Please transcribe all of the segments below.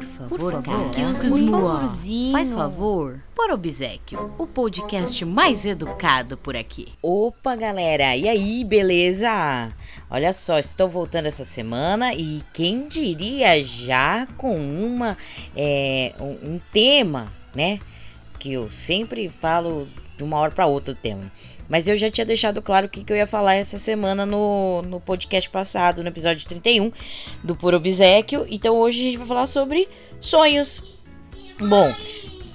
Por favor, por favor, por favorzinho. Faz favor. Por obsequio, o podcast mais educado por aqui. Opa, galera, e aí, beleza? Olha só, estou voltando essa semana e quem diria já com uma é, um, um tema, né? Que eu sempre falo de uma hora para outra o tema. Mas eu já tinha deixado claro o que, que eu ia falar essa semana no, no podcast passado, no episódio 31 do Puro Obsequio. Então hoje a gente vai falar sobre sonhos. Bom,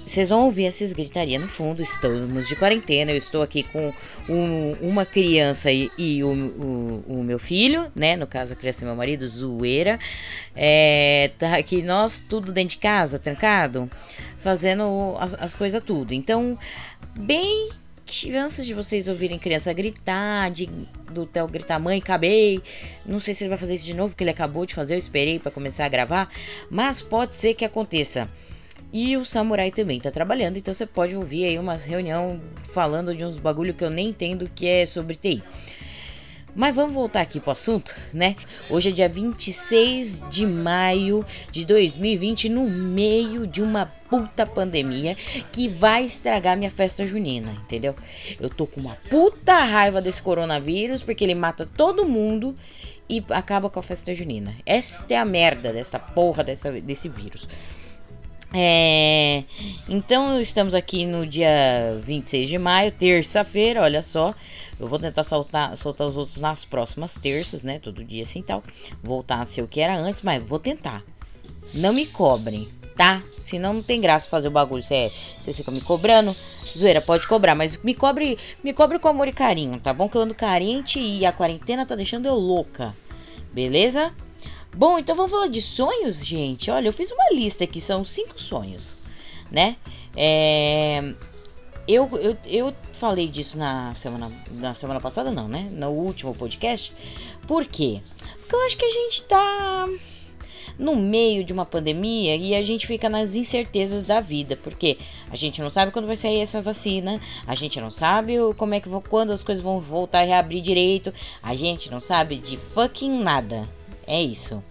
vocês vão ouvir essas gritarias no fundo, estamos de quarentena, eu estou aqui com um, uma criança e, e o, o, o, meu filho, né? No caso, a criança e meu marido, zoeira. É, tá aqui nós, tudo dentro de casa, trancado, fazendo as, as coisas tudo. Então, bem chances de vocês ouvirem criança gritar, de, do Theo gritar, mãe, acabei. Não sei se ele vai fazer isso de novo, porque ele acabou de fazer, eu esperei para começar a gravar. Mas pode ser que aconteça. E o Samurai também tá trabalhando, então você pode ouvir aí umas reunião falando de uns bagulho que eu nem entendo que é sobre TI. Mas vamos voltar aqui pro assunto, né? Hoje é dia 26 de maio de 2020, no meio de uma puta pandemia que vai estragar minha festa junina, entendeu? Eu tô com uma puta raiva desse coronavírus porque ele mata todo mundo e acaba com a festa junina. Esta é a merda dessa porra dessa, desse vírus. É, então estamos aqui no dia 26 de maio, terça-feira, olha só. Eu vou tentar soltar, soltar os outros nas próximas terças, né? Todo dia assim tal. Voltar a ser o que era antes, mas vou tentar. Não me cobrem, tá? Senão não tem graça fazer o bagulho. Você, você fica me cobrando. Zoeira, pode cobrar, mas me cobre, me cobre com amor e carinho, tá bom? Que eu ando carente e a quarentena tá deixando eu louca. Beleza? Bom, então vamos falar de sonhos, gente. Olha, eu fiz uma lista aqui, são cinco sonhos, né? É, eu, eu, eu falei disso na semana, na semana passada, não, né? No último podcast. Por quê? Porque eu acho que a gente tá no meio de uma pandemia e a gente fica nas incertezas da vida, porque a gente não sabe quando vai sair essa vacina, a gente não sabe como é que quando as coisas vão voltar a reabrir direito, a gente não sabe de fucking nada. É isso.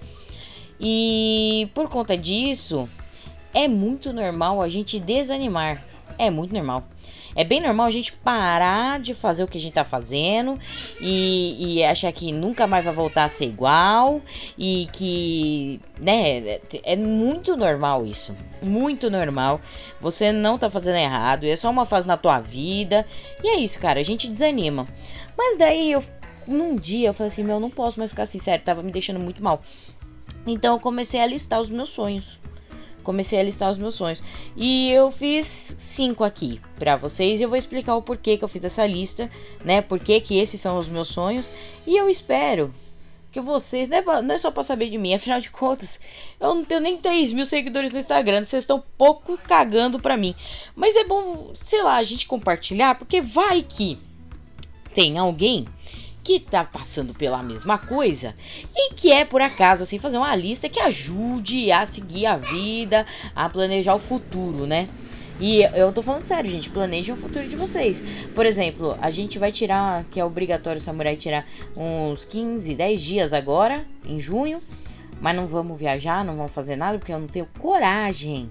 E por conta disso, é muito normal a gente desanimar. É muito normal. É bem normal a gente parar de fazer o que a gente tá fazendo e, e, achar que nunca mais vai voltar a ser igual e que, né, é muito normal isso. Muito normal. Você não tá fazendo errado, é só uma fase na tua vida. E é isso, cara, a gente desanima. Mas daí eu num dia eu falei assim, meu, não posso mais ficar sincero, tava me deixando muito mal. Então eu comecei a listar os meus sonhos. Comecei a listar os meus sonhos. E eu fiz cinco aqui para vocês. E eu vou explicar o porquê que eu fiz essa lista, né? Porquê que esses são os meus sonhos. E eu espero que vocês. Não é, não é só pra saber de mim, afinal de contas, eu não tenho nem 3 mil seguidores no Instagram. Vocês estão pouco cagando pra mim. Mas é bom, sei lá, a gente compartilhar, porque vai que tem alguém que tá passando pela mesma coisa e que é por acaso assim fazer uma lista que ajude a seguir a vida, a planejar o futuro, né? E eu tô falando sério, gente, planejem o futuro de vocês. Por exemplo, a gente vai tirar, que é obrigatório o samurai tirar uns 15, 10 dias agora, em junho, mas não vamos viajar, não vamos fazer nada porque eu não tenho coragem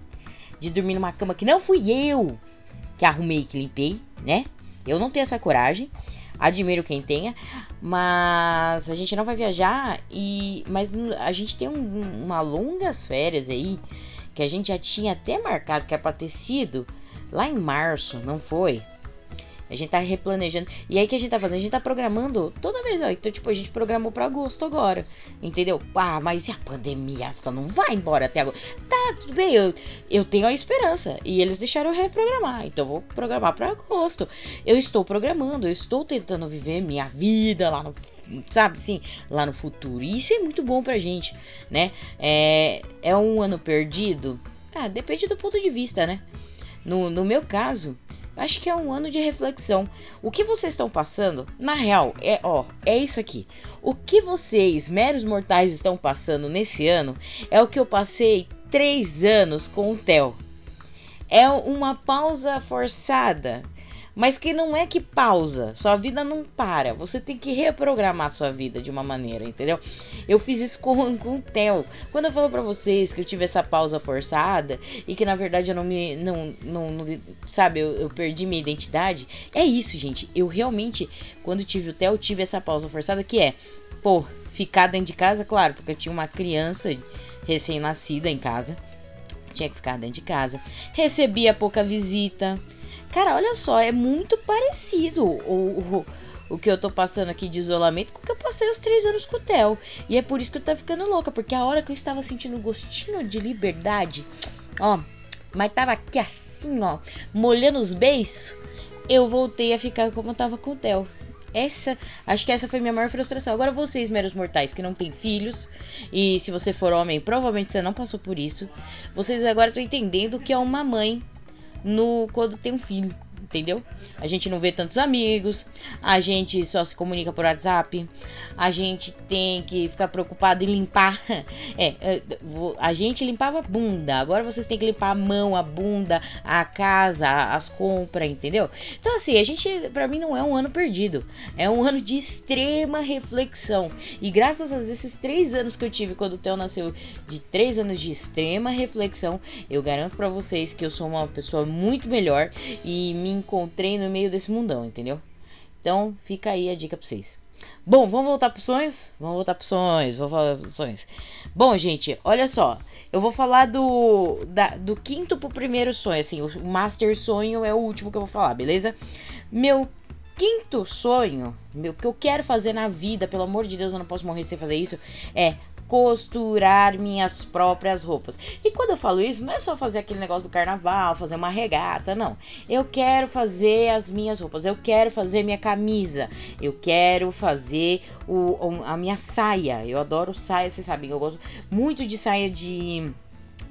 de dormir numa cama que não fui eu que arrumei que limpei, né? Eu não tenho essa coragem. Admiro quem tenha, mas a gente não vai viajar e mas a gente tem um, uma longas férias aí que a gente já tinha até marcado que era para ter sido lá em março, não foi? A gente tá replanejando. E aí que a gente tá fazendo? A gente tá programando toda vez, ó. Então, tipo, a gente programou pra agosto agora. Entendeu? Ah, mas e a pandemia? Essa não vai embora até agora. Tá, tudo bem, eu, eu tenho a esperança. E eles deixaram eu reprogramar. Então, eu vou programar pra agosto. Eu estou programando, eu estou tentando viver minha vida lá no. Sabe assim? Lá no futuro. E isso é muito bom pra gente, né? É, é um ano perdido? Ah, depende do ponto de vista, né? No, no meu caso, Acho que é um ano de reflexão. O que vocês estão passando, na real, é ó, é isso aqui. O que vocês, meros mortais, estão passando nesse ano é o que eu passei três anos com o Theo. É uma pausa forçada, mas que não é que pausa, sua vida não para. Você tem que reprogramar sua vida de uma maneira, entendeu? Eu fiz isso com, com o Theo. Quando eu falo para vocês que eu tive essa pausa forçada e que na verdade eu não me. Não, não, não sabe, eu, eu, perdi minha identidade. É isso, gente. Eu realmente, quando tive o Theo, tive essa pausa forçada que é, pô, ficar dentro de casa, claro, porque eu tinha uma criança recém-nascida em casa. Tinha que ficar dentro de casa. Recebia pouca visita Cara, olha só, é muito parecido o, o, o que eu tô passando aqui de isolamento com o que eu passei os três anos com o Theo. E é por isso que eu tô ficando louca, porque a hora que eu estava sentindo gostinho de liberdade, ó, mas tava aqui assim, ó, molhando os beiços, eu voltei a ficar como eu tava com o Theo. Essa, acho que essa foi minha maior frustração. Agora vocês, meros mortais, que não têm filhos, e se você for homem, provavelmente você não passou por isso. Vocês agora estão entendendo o que é uma mãe no quando tem um filho entendeu? A gente não vê tantos amigos, a gente só se comunica por WhatsApp, a gente tem que ficar preocupado em limpar. É, é a gente limpava a bunda, agora vocês têm que limpar a mão, a bunda, a casa, as compras, entendeu? Então, assim, a gente, para mim, não é um ano perdido, é um ano de extrema reflexão. E graças a esses três anos que eu tive quando o Theo nasceu, de três anos de extrema reflexão, eu garanto para vocês que eu sou uma pessoa muito melhor e me encontrei no meio desse mundão, entendeu? Então fica aí a dica pra vocês. Bom, vamos voltar para sonhos? Vamos voltar para sonhos, vou falar pros sonhos. Bom, gente, olha só. Eu vou falar do, da, do quinto pro primeiro sonho, assim, o master sonho é o último que eu vou falar, beleza? Meu quinto sonho, meu que eu quero fazer na vida, pelo amor de Deus, eu não posso morrer sem fazer isso, é costurar minhas próprias roupas. E quando eu falo isso, não é só fazer aquele negócio do carnaval, fazer uma regata, não. Eu quero fazer as minhas roupas, eu quero fazer minha camisa, eu quero fazer o, a minha saia. Eu adoro saia, vocês sabem, eu gosto muito de saia de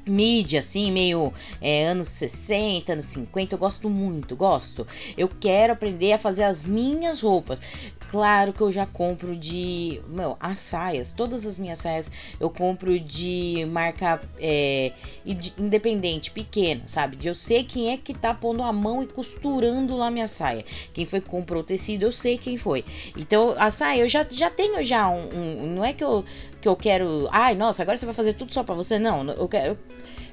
mídia, assim, meio é, anos 60, anos 50. Eu gosto muito, gosto. Eu quero aprender a fazer as minhas roupas. Claro que eu já compro de. Meu, as saias, todas as minhas saias eu compro de marca é, independente, pequena, sabe? Eu sei quem é que tá pondo a mão e costurando lá minha saia. Quem foi que comprou o tecido, eu sei quem foi. Então, a saia, eu já, já tenho já um, um. Não é que eu, que eu quero. Ai, nossa, agora você vai fazer tudo só pra você. Não, eu quero.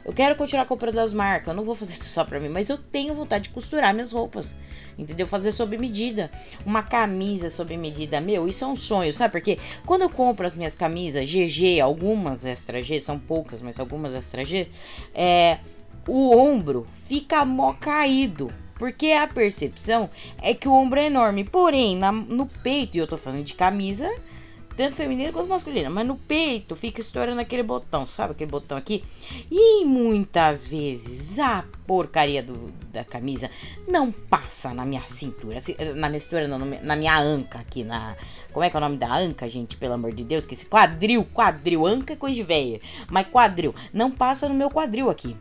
Eu, quero continuar comprando das marcas, eu não vou fazer só pra mim, mas eu tenho vontade de costurar minhas roupas, entendeu? Fazer sob medida. Uma camisa sob medida, meu, isso é um sonho, sabe? Porque quando eu compro as minhas camisas GG, algumas extra G, são poucas, mas algumas extra G, é, o ombro fica mó caído. Porque a percepção é que o ombro é enorme. Porém, na, no peito, e eu tô falando de camisa, tanto feminina quanto masculina. Mas no peito fica estourando aquele botão, sabe? Aquele botão aqui. E muitas vezes a porcaria do, da camisa não passa na minha cintura. Na minha cintura, não, na minha anca aqui. na Como é que é o nome da anca, gente? Pelo amor de Deus. Que esse quadril, quadril. Anca é coisa de velha. Mas quadril. Não passa no meu quadril aqui.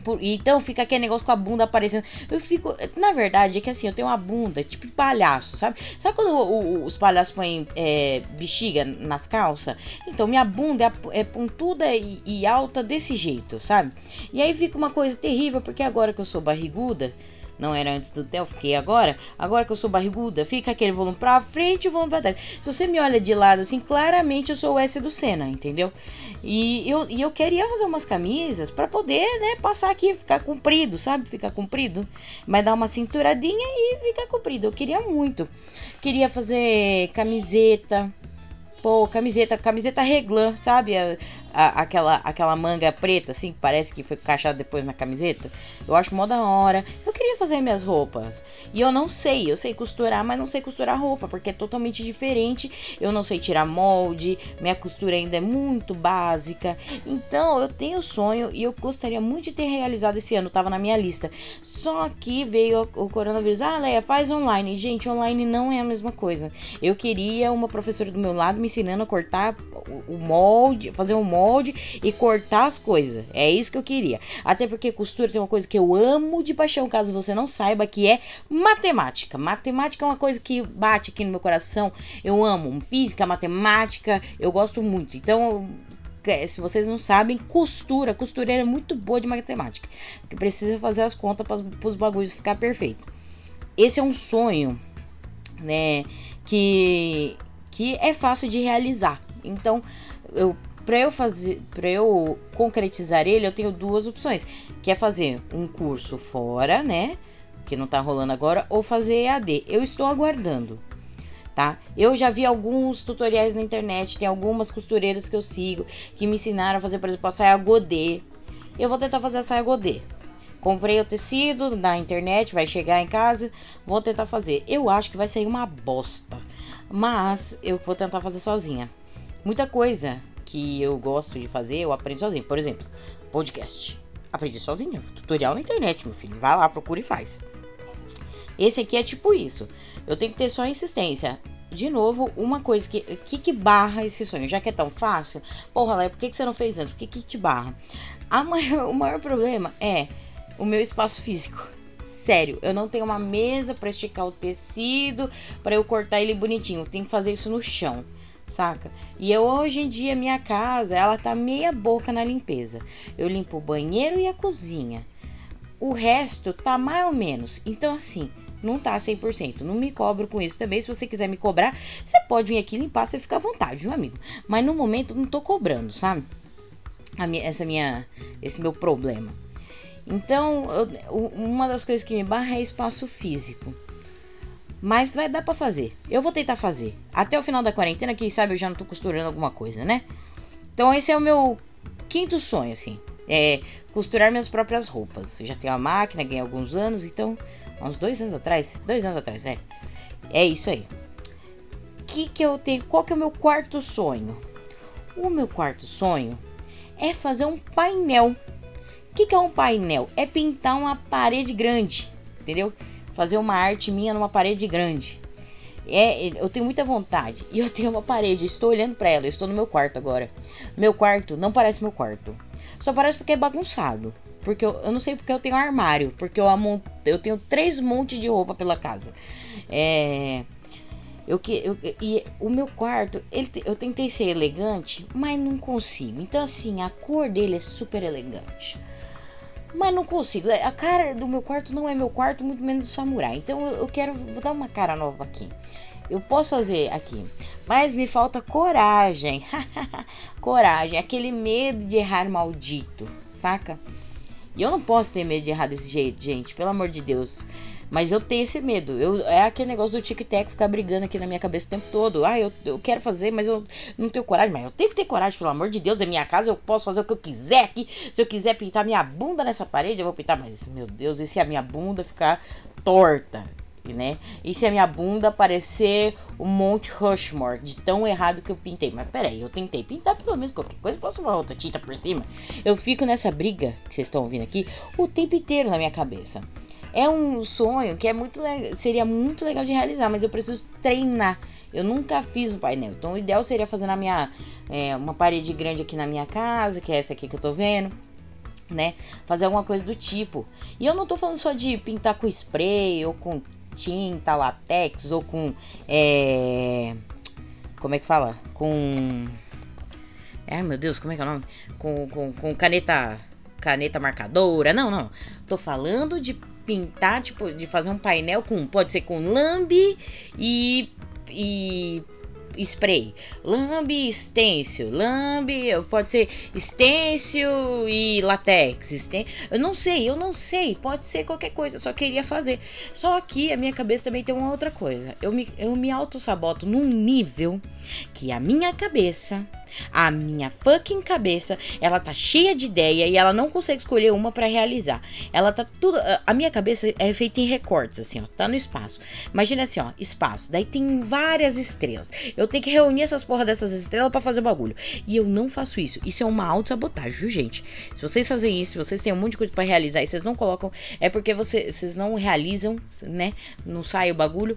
Por, então fica aquele negócio com a bunda aparecendo. Eu fico. Na verdade, é que assim, eu tenho uma bunda tipo de palhaço, sabe? Sabe quando o, o, os palhaços põem é, bexiga nas calças? Então minha bunda é, é pontuda e, e alta desse jeito, sabe? E aí fica uma coisa terrível, porque agora que eu sou barriguda não era antes do Theo, fiquei agora. Agora que eu sou barriguda, fica aquele volume pra frente e o volume pra trás. Se você me olha de lado assim, claramente eu sou o S do Senna, entendeu? E eu, e eu queria fazer umas camisas para poder, né, passar aqui, ficar comprido, sabe? Ficar comprido. Mas dar uma cinturadinha e ficar comprido. Eu queria muito. Queria fazer camiseta. Pô, camiseta, camiseta reglã, sabe? A, aquela, aquela manga preta, assim, que parece que foi encaixada depois na camiseta. Eu acho mó da hora. Eu queria fazer minhas roupas. E eu não sei, eu sei costurar, mas não sei costurar roupa, porque é totalmente diferente. Eu não sei tirar molde, minha costura ainda é muito básica. Então, eu tenho sonho e eu gostaria muito de ter realizado esse ano, tava na minha lista. Só que veio o coronavírus. Ah, Leia, faz online. Gente, online não é a mesma coisa. Eu queria uma professora do meu lado me ensinando a cortar o molde, fazer um molde e cortar as coisas. É isso que eu queria. Até porque costura tem uma coisa que eu amo de paixão, caso você não saiba, que é matemática. Matemática é uma coisa que bate aqui no meu coração. Eu amo física, matemática, eu gosto muito. Então, se vocês não sabem, costura, costureira é muito boa de matemática, porque precisa fazer as contas para os bagulhos ficar perfeito. esse é um sonho, né, que que é fácil de realizar. Então, eu para eu fazer, para eu concretizar ele, eu tenho duas opções, que é fazer um curso fora, né, que não tá rolando agora, ou fazer EAD. Eu estou aguardando. Tá? Eu já vi alguns tutoriais na internet, tem algumas costureiras que eu sigo que me ensinaram a fazer, por exemplo, a saia godê. Eu vou tentar fazer a saia godê. Comprei o tecido na internet, vai chegar em casa, vou tentar fazer. Eu acho que vai sair uma bosta, mas eu vou tentar fazer sozinha. Muita coisa que eu gosto de fazer, eu aprendo sozinho. Por exemplo, podcast. Aprendi sozinha, tutorial na internet, meu filho. Vai lá, procura e faz. Esse aqui é tipo isso. Eu tenho que ter só insistência. De novo, uma coisa que, que, que barra esse sonho? Já que é tão fácil, porra, Léo, por que, que você não fez antes? Por que, que te barra? Maior, o maior problema é o meu espaço físico. Sério, eu não tenho uma mesa para esticar o tecido, para eu cortar ele bonitinho. Eu tenho que fazer isso no chão, saca? E eu hoje em dia minha casa, ela tá meia boca na limpeza. Eu limpo o banheiro e a cozinha. O resto tá mais ou menos. Então assim, não tá 100%. Não me cobro com isso também. Se você quiser me cobrar, você pode vir aqui limpar, você fica à vontade, meu amigo. Mas no momento não tô cobrando, sabe? Minha, essa minha, esse meu problema. Então, eu, uma das coisas que me barra é espaço físico. Mas vai dar para fazer. Eu vou tentar fazer. Até o final da quarentena, quem sabe eu já não tô costurando alguma coisa, né? Então esse é o meu quinto sonho, assim. É costurar minhas próprias roupas. Eu já tenho a máquina, ganhei alguns anos, então. Uns dois anos atrás? Dois anos atrás, é. É isso aí. Que que eu tenho? Qual que é o meu quarto sonho? O meu quarto sonho é fazer um painel o que, que é um painel? É pintar uma parede grande, entendeu? Fazer uma arte minha numa parede grande. É, eu tenho muita vontade. E eu tenho uma parede, estou olhando para ela, estou no meu quarto agora. Meu quarto não parece meu quarto. Só parece porque é bagunçado. Porque eu, eu não sei porque eu tenho armário. Porque eu, amo, eu tenho três montes de roupa pela casa. É. Eu que eu, e o meu quarto, ele, eu tentei ser elegante, mas não consigo. Então assim, a cor dele é super elegante. Mas não consigo. A cara do meu quarto não é meu quarto, muito menos do samurai. Então eu quero vou dar uma cara nova aqui. Eu posso fazer aqui, mas me falta coragem. coragem, aquele medo de errar maldito, saca? E eu não posso ter medo de errar desse jeito, gente, pelo amor de Deus. Mas eu tenho esse medo. Eu, é aquele negócio do tic-tac ficar brigando aqui na minha cabeça o tempo todo. Ah, eu, eu quero fazer, mas eu não tenho coragem. Mas eu tenho que ter coragem, pelo amor de Deus. É minha casa, eu posso fazer o que eu quiser aqui. Se eu quiser pintar minha bunda nessa parede, eu vou pintar. Mas, meu Deus, e se a minha bunda ficar torta? Né? E se a minha bunda parecer o Monte Rushmore, de tão errado que eu pintei. Mas peraí, eu tentei pintar pelo menos qualquer coisa, posso uma outra tinta por cima. Eu fico nessa briga que vocês estão ouvindo aqui o tempo inteiro na minha cabeça. É um sonho que é muito seria muito legal de realizar, mas eu preciso treinar. Eu nunca fiz um painel. Então o ideal seria fazer na minha é, uma parede grande aqui na minha casa, que é essa aqui que eu tô vendo. Né? Fazer alguma coisa do tipo. E eu não tô falando só de pintar com spray ou com tinta, latex ou com. É... Como é que fala? Com. Ai meu Deus, como é que é o nome? Com, com, com caneta. Caneta marcadora. Não, não. Tô falando de pintar, tipo, de fazer um painel com, pode ser com lambe e, e spray, lambe stencil, lambe, pode ser stencil e latex, eu não sei, eu não sei, pode ser qualquer coisa, só queria fazer. Só que a minha cabeça também tem uma outra coisa. Eu me, eu me auto-saboto num nível que a minha cabeça a minha fucking cabeça, ela tá cheia de ideia e ela não consegue escolher uma para realizar. Ela tá tudo. A minha cabeça é feita em recortes, assim, ó. Tá no espaço. Imagina assim, ó, espaço. Daí tem várias estrelas. Eu tenho que reunir essas porra dessas estrelas para fazer bagulho. E eu não faço isso. Isso é uma auto-sabotagem, viu, gente? Se vocês fazem isso, vocês têm um monte de coisa para realizar e vocês não colocam, é porque você, vocês não realizam, né? Não sai o bagulho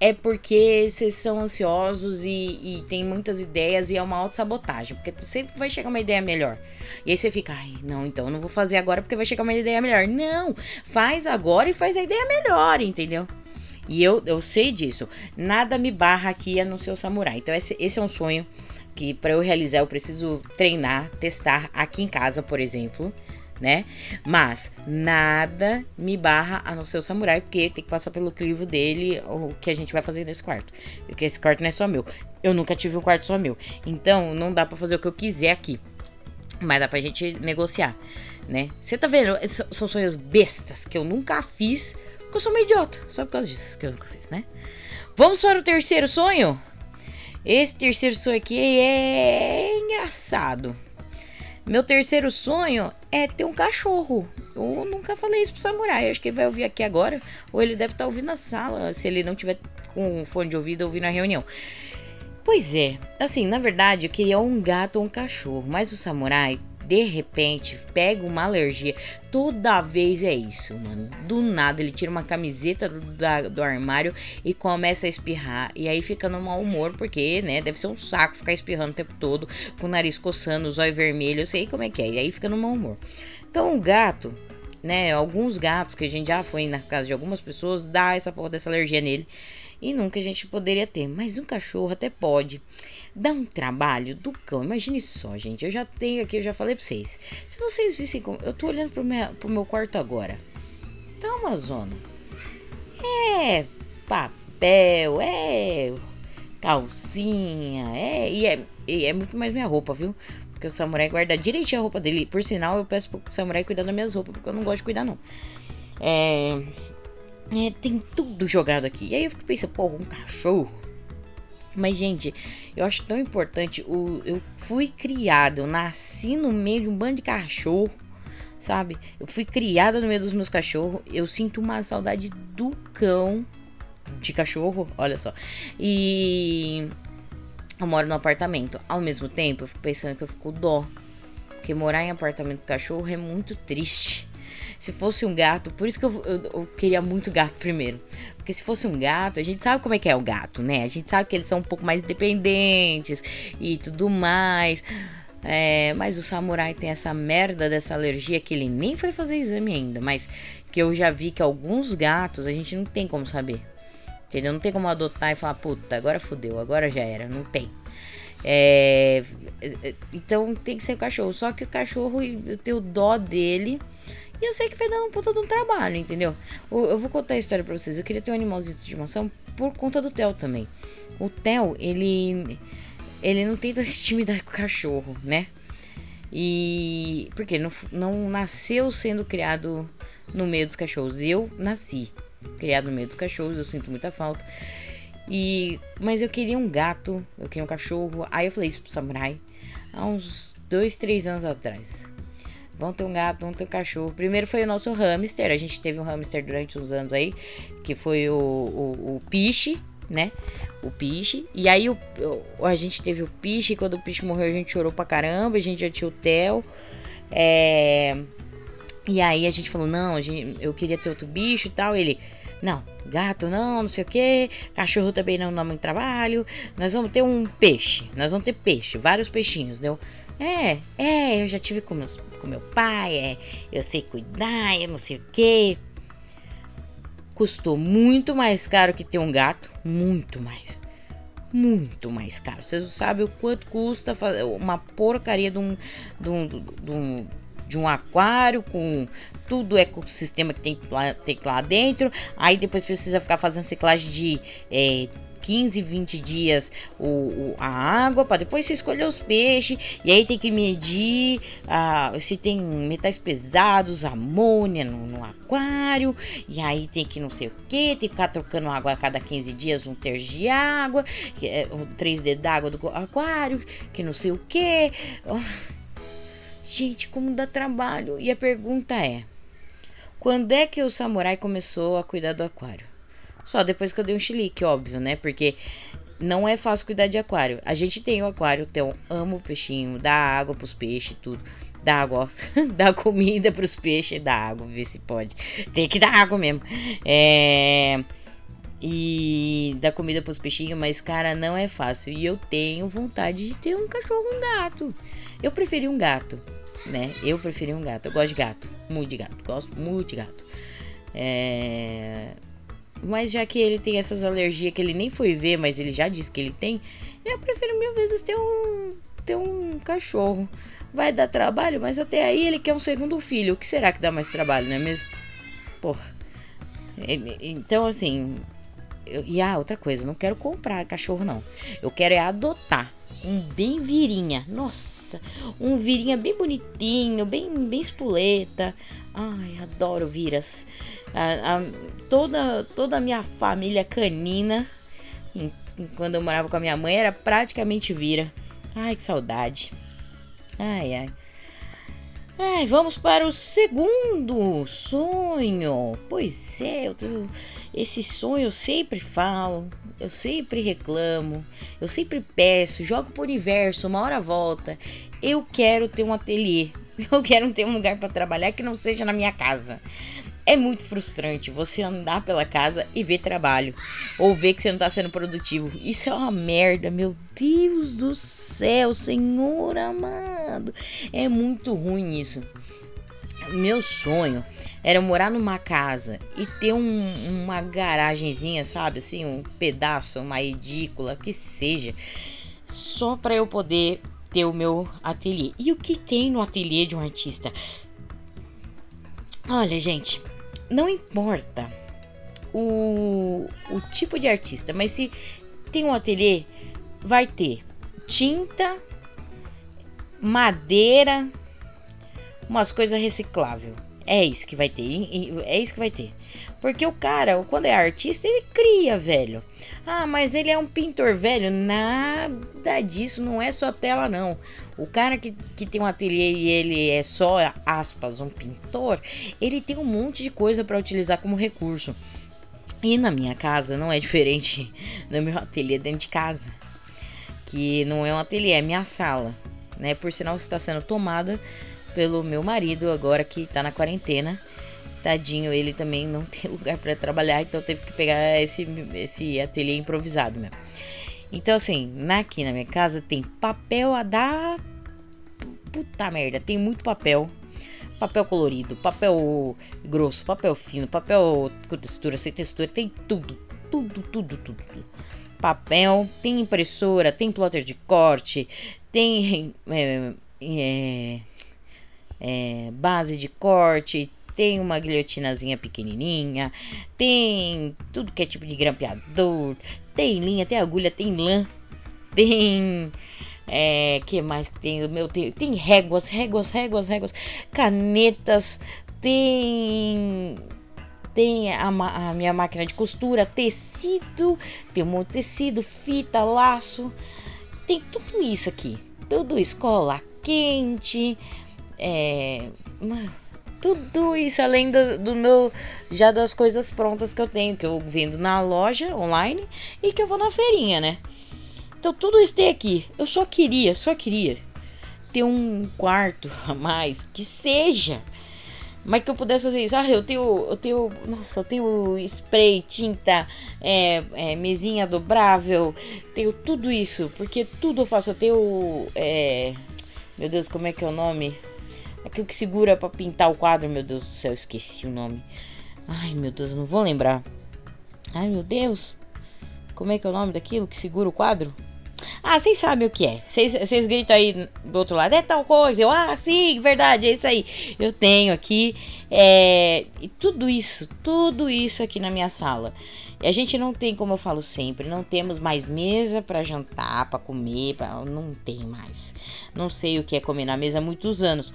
é porque vocês são ansiosos e, e tem muitas ideias e é uma autossabotagem, porque sempre vai chegar uma ideia melhor. E aí você fica, ai, não, então não vou fazer agora porque vai chegar uma ideia melhor. Não, faz agora e faz a ideia melhor, entendeu? E eu, eu sei disso. Nada me barra aqui a não ser o samurai. Então esse, esse é um sonho que para eu realizar eu preciso treinar, testar aqui em casa, por exemplo, né? Mas nada me barra a não ser o samurai, porque tem que passar pelo crivo dele o que a gente vai fazer nesse quarto. Porque esse quarto não é só meu. Eu nunca tive um quarto só meu. Então não dá para fazer o que eu quiser aqui. Mas dá pra gente negociar, né? Você tá vendo? São sonhos bestas que eu nunca fiz, porque eu sou meio idiota. Só por causa disso que eu nunca fiz, né? Vamos para o terceiro sonho? Esse terceiro sonho aqui é engraçado. Meu terceiro sonho é ter um cachorro. Eu nunca falei isso pro samurai. Acho que ele vai ouvir aqui agora. Ou ele deve estar tá ouvindo na sala. Se ele não tiver com fone de ouvido, ouvir na reunião. Pois é. Assim, na verdade, eu queria um gato ou um cachorro. Mas o samurai de repente pega uma alergia. Toda vez é isso, mano. Do nada ele tira uma camiseta do, da, do armário e começa a espirrar. E aí fica no mau humor, porque, né, deve ser um saco ficar espirrando o tempo todo, com o nariz coçando, os olhos vermelhos. Eu sei como é que é. E aí fica no mau humor. Então o gato, né, alguns gatos que a gente já foi na casa de algumas pessoas, dá essa porra dessa alergia nele. E nunca a gente poderia ter. Mas um cachorro até pode. Dá um trabalho do cão. Imagine só, gente. Eu já tenho aqui, eu já falei pra vocês. Se vocês vissem como. Eu tô olhando pro, meu, pro meu quarto agora. Tá uma zona. É papel, é calcinha, é. E é, e é muito mais minha roupa, viu? Porque o samurai guarda direitinho a roupa dele. Por sinal, eu peço pro samurai cuidar das minhas roupas, porque eu não gosto de cuidar, não. É. É, tem tudo jogado aqui. E aí eu fico pensando, porra, um cachorro mas, gente, eu acho tão importante. O, eu fui criado, eu nasci no meio de um bando de cachorro, sabe? Eu fui criada no meio dos meus cachorros. Eu sinto uma saudade do cão de cachorro, olha só. E eu moro no apartamento. Ao mesmo tempo, eu fico pensando que eu fico dó. Porque morar em apartamento com cachorro é muito triste. Se fosse um gato, por isso que eu, eu, eu, queria muito gato primeiro. Porque se fosse um gato, a gente sabe como é que é o gato, né? A gente sabe que eles são um pouco mais independentes e tudo mais. É, mas o samurai tem essa merda dessa alergia que ele nem foi fazer exame ainda. Mas que eu já vi que alguns gatos a gente não tem como saber. Entendeu? Não tem como adotar e falar, puta, agora fudeu, agora já era. Não tem. É, então tem que ser o cachorro. Só que o cachorro, eu tenho dó dele. E eu sei que vai dar um puta de um trabalho, entendeu? Eu vou contar a história pra vocês. Eu queria ter um animal de estimação por conta do Theo também. O Theo, ele. Ele não tem tanta intimidade com o cachorro, né? E. Porque não, não nasceu sendo criado no meio dos cachorros. Eu nasci criado no meio dos cachorros, eu sinto muita falta. E. Mas eu queria um gato, eu queria um cachorro. Aí eu falei isso pro samurai há uns dois, três anos atrás. Vão ter um gato, vão ter um cachorro. Primeiro foi o nosso hamster. A gente teve um hamster durante uns anos aí, que foi o, o, o Piche, né? O Piche. E aí o, a gente teve o Piche. E quando o Piche morreu, a gente chorou pra caramba. A gente já tinha o Theo. É... E aí a gente falou: não, gente, eu queria ter outro bicho e tal. Ele, não, gato não, não sei o que, cachorro também não dá muito trabalho. Nós vamos ter um peixe, nós vamos ter peixe, vários peixinhos, deu? É, é, eu já tive com, meus, com meu pai, é, eu sei cuidar, eu não sei o que. Custou muito mais caro que ter um gato, muito mais. Muito mais caro. Vocês não sabem o quanto custa fazer uma porcaria de um, de um, de um, de um aquário com tudo ecossistema que tem, tem lá dentro. Aí depois precisa ficar fazendo ciclagem de é, 15, 20 dias o, o a água para depois você escolher os peixes. E aí tem que medir ah, se tem metais pesados, amônia no, no, aquário. E aí tem que não sei o que, tem que ficar trocando água a cada 15 dias, um terço de água, é, 3D d'água do aquário, que não sei o que. Oh, gente, como dá trabalho. E a pergunta é: quando é que o samurai começou a cuidar do aquário? Só depois que eu dei um chilique, óbvio, né? Porque não é fácil cuidar de aquário. A gente tem o aquário, então amo o peixinho, dá água pros peixes, tudo. Dá água, dá comida pros peixes, dá água, vê se pode. Tem que dar água mesmo. É. E dá comida pros peixinhos, mas cara, não é fácil. E eu tenho vontade de ter um cachorro, um gato. Eu preferi um gato, né? Eu preferi um gato. Eu gosto de gato, muito de gato. Gosto muito de gato. É mas já que ele tem essas alergias que ele nem foi ver, mas ele já disse que ele tem, eu prefiro mil vezes ter um, ter um cachorro. vai dar trabalho, mas até aí ele quer um segundo filho. O que será que dá mais trabalho, não é mesmo? Porra. Então, assim. Eu, e ah, outra coisa, não quero comprar cachorro, não. Eu quero é adotar um bem virinha. Nossa, um virinha bem bonitinho, bem, bem espoleta. Ai, adoro viras. A, a, toda, toda a minha família canina, em, em, quando eu morava com a minha mãe, era praticamente vira. Ai, que saudade. Ai, ai. Ai, vamos para o segundo sonho. Pois é, eu, esse sonho eu sempre falo, eu sempre reclamo, eu sempre peço, jogo pro universo, uma hora volta. Eu quero ter um ateliê. Eu quero ter um lugar para trabalhar que não seja na minha casa. É muito frustrante você andar pela casa e ver trabalho. Ou ver que você não tá sendo produtivo. Isso é uma merda, meu Deus do céu, Senhor amado. É muito ruim isso. Meu sonho era morar numa casa e ter um, uma garagenzinha, sabe? Assim, um pedaço, uma edícula, que seja. Só para eu poder ter o meu ateliê. E o que tem no ateliê de um artista? Olha, gente, não importa o, o tipo de artista, mas se tem um ateliê, vai ter tinta, madeira, umas coisas recicláveis. É isso que vai ter. É isso que vai ter. Porque o cara, quando é artista, ele cria, velho. Ah, mas ele é um pintor velho. Nada disso, não é só tela, não. O cara que, que tem um ateliê e ele é só, aspas, um pintor, ele tem um monte de coisa para utilizar como recurso. E na minha casa não é diferente no meu ateliê dentro de casa. Que não é um ateliê, é minha sala. Né? Por sinal, está sendo tomada pelo meu marido agora que tá na quarentena. Tadinho, ele também não tem lugar para trabalhar, então teve que pegar esse, esse ateliê improvisado mesmo. Então, assim, aqui na minha casa tem papel a dar. Puta merda, tem muito papel. Papel colorido, papel grosso, papel fino, papel com textura, sem textura, tem tudo, tudo, tudo, tudo, tudo. Papel, tem impressora, tem plotter de corte, tem é, é, é, base de corte, tem uma guilhotinazinha pequenininha, tem tudo que é tipo de grampeador, tem linha, tem agulha, tem lã, tem é, que mais que tem? Meu, tem, tem réguas, réguas, réguas, réguas, canetas, tem tem a, a, minha máquina de costura, tecido, tem um monte de tecido, fita, laço, tem tudo isso aqui, tudo escola quente, é, tudo isso além do, do, meu já das coisas prontas que eu tenho que eu vendo na loja online e que eu vou na feirinha, né? Então tudo isso tem aqui. Eu só queria, só queria ter um quarto a mais que seja, mas que eu pudesse fazer isso. Ah, eu tenho, eu tenho, nossa, eu tenho spray, tinta, é, é, mesinha dobrável, tenho tudo isso, porque tudo eu faço. Eu tenho, é, meu Deus, como é que é o nome? Aquilo que segura para pintar o quadro, meu Deus do céu, esqueci o nome. Ai, meu Deus, eu não vou lembrar. Ai, meu Deus. Como é que é o nome daquilo que segura o quadro? Ah, vocês sabem o que é. Vocês gritam aí do outro lado, é tal coisa. Eu, ah, sim, verdade, é isso aí. Eu tenho aqui. É, e tudo isso, tudo isso aqui na minha sala. E a gente não tem, como eu falo sempre, não temos mais mesa para jantar, para comer, pra, não tem mais. Não sei o que é comer na mesa há muitos anos.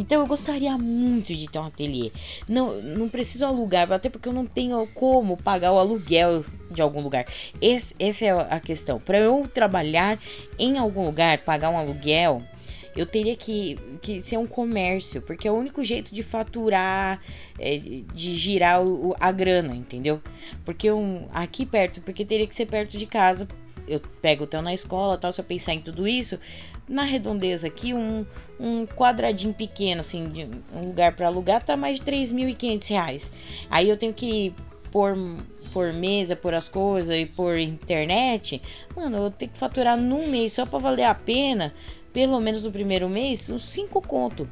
Então eu gostaria muito de ter um ateliê. Não, não preciso alugar, até porque eu não tenho como pagar o aluguel de algum lugar. Esse, essa é a questão. Para eu trabalhar em algum lugar, pagar um aluguel, eu teria que, que ser um comércio, porque é o único jeito de faturar, é, de girar o, a grana, entendeu? Porque um, aqui perto, porque teria que ser perto de casa. Eu pego o teu na escola, tal. Se eu pensar em tudo isso, na redondeza aqui, um, um quadradinho pequeno, assim, de um lugar para alugar, tá mais de 3.500 reais. Aí eu tenho que pôr por mesa, por as coisas e por internet, mano, eu tenho que faturar num mês só para valer a pena, pelo menos no primeiro mês, uns 5 conto.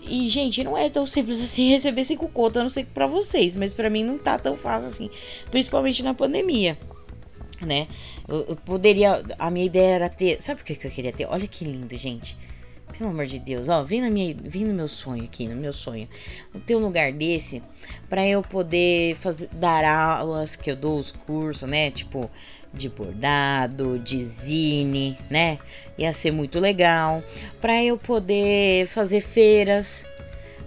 E, gente, não é tão simples assim receber 5 conto, eu não sei para vocês, mas para mim não tá tão fácil assim, principalmente na pandemia né? Eu, eu, poderia. A minha ideia era ter. Sabe o que, que eu queria ter? Olha que lindo, gente. pelo amor de Deus, ó, vem, na minha, vem no meu sonho aqui, no meu sonho. Ter um lugar desse para eu poder fazer, dar aulas, que eu dou os cursos, né? Tipo, de bordado, de zine, né? Ia ser muito legal. Para eu poder fazer feiras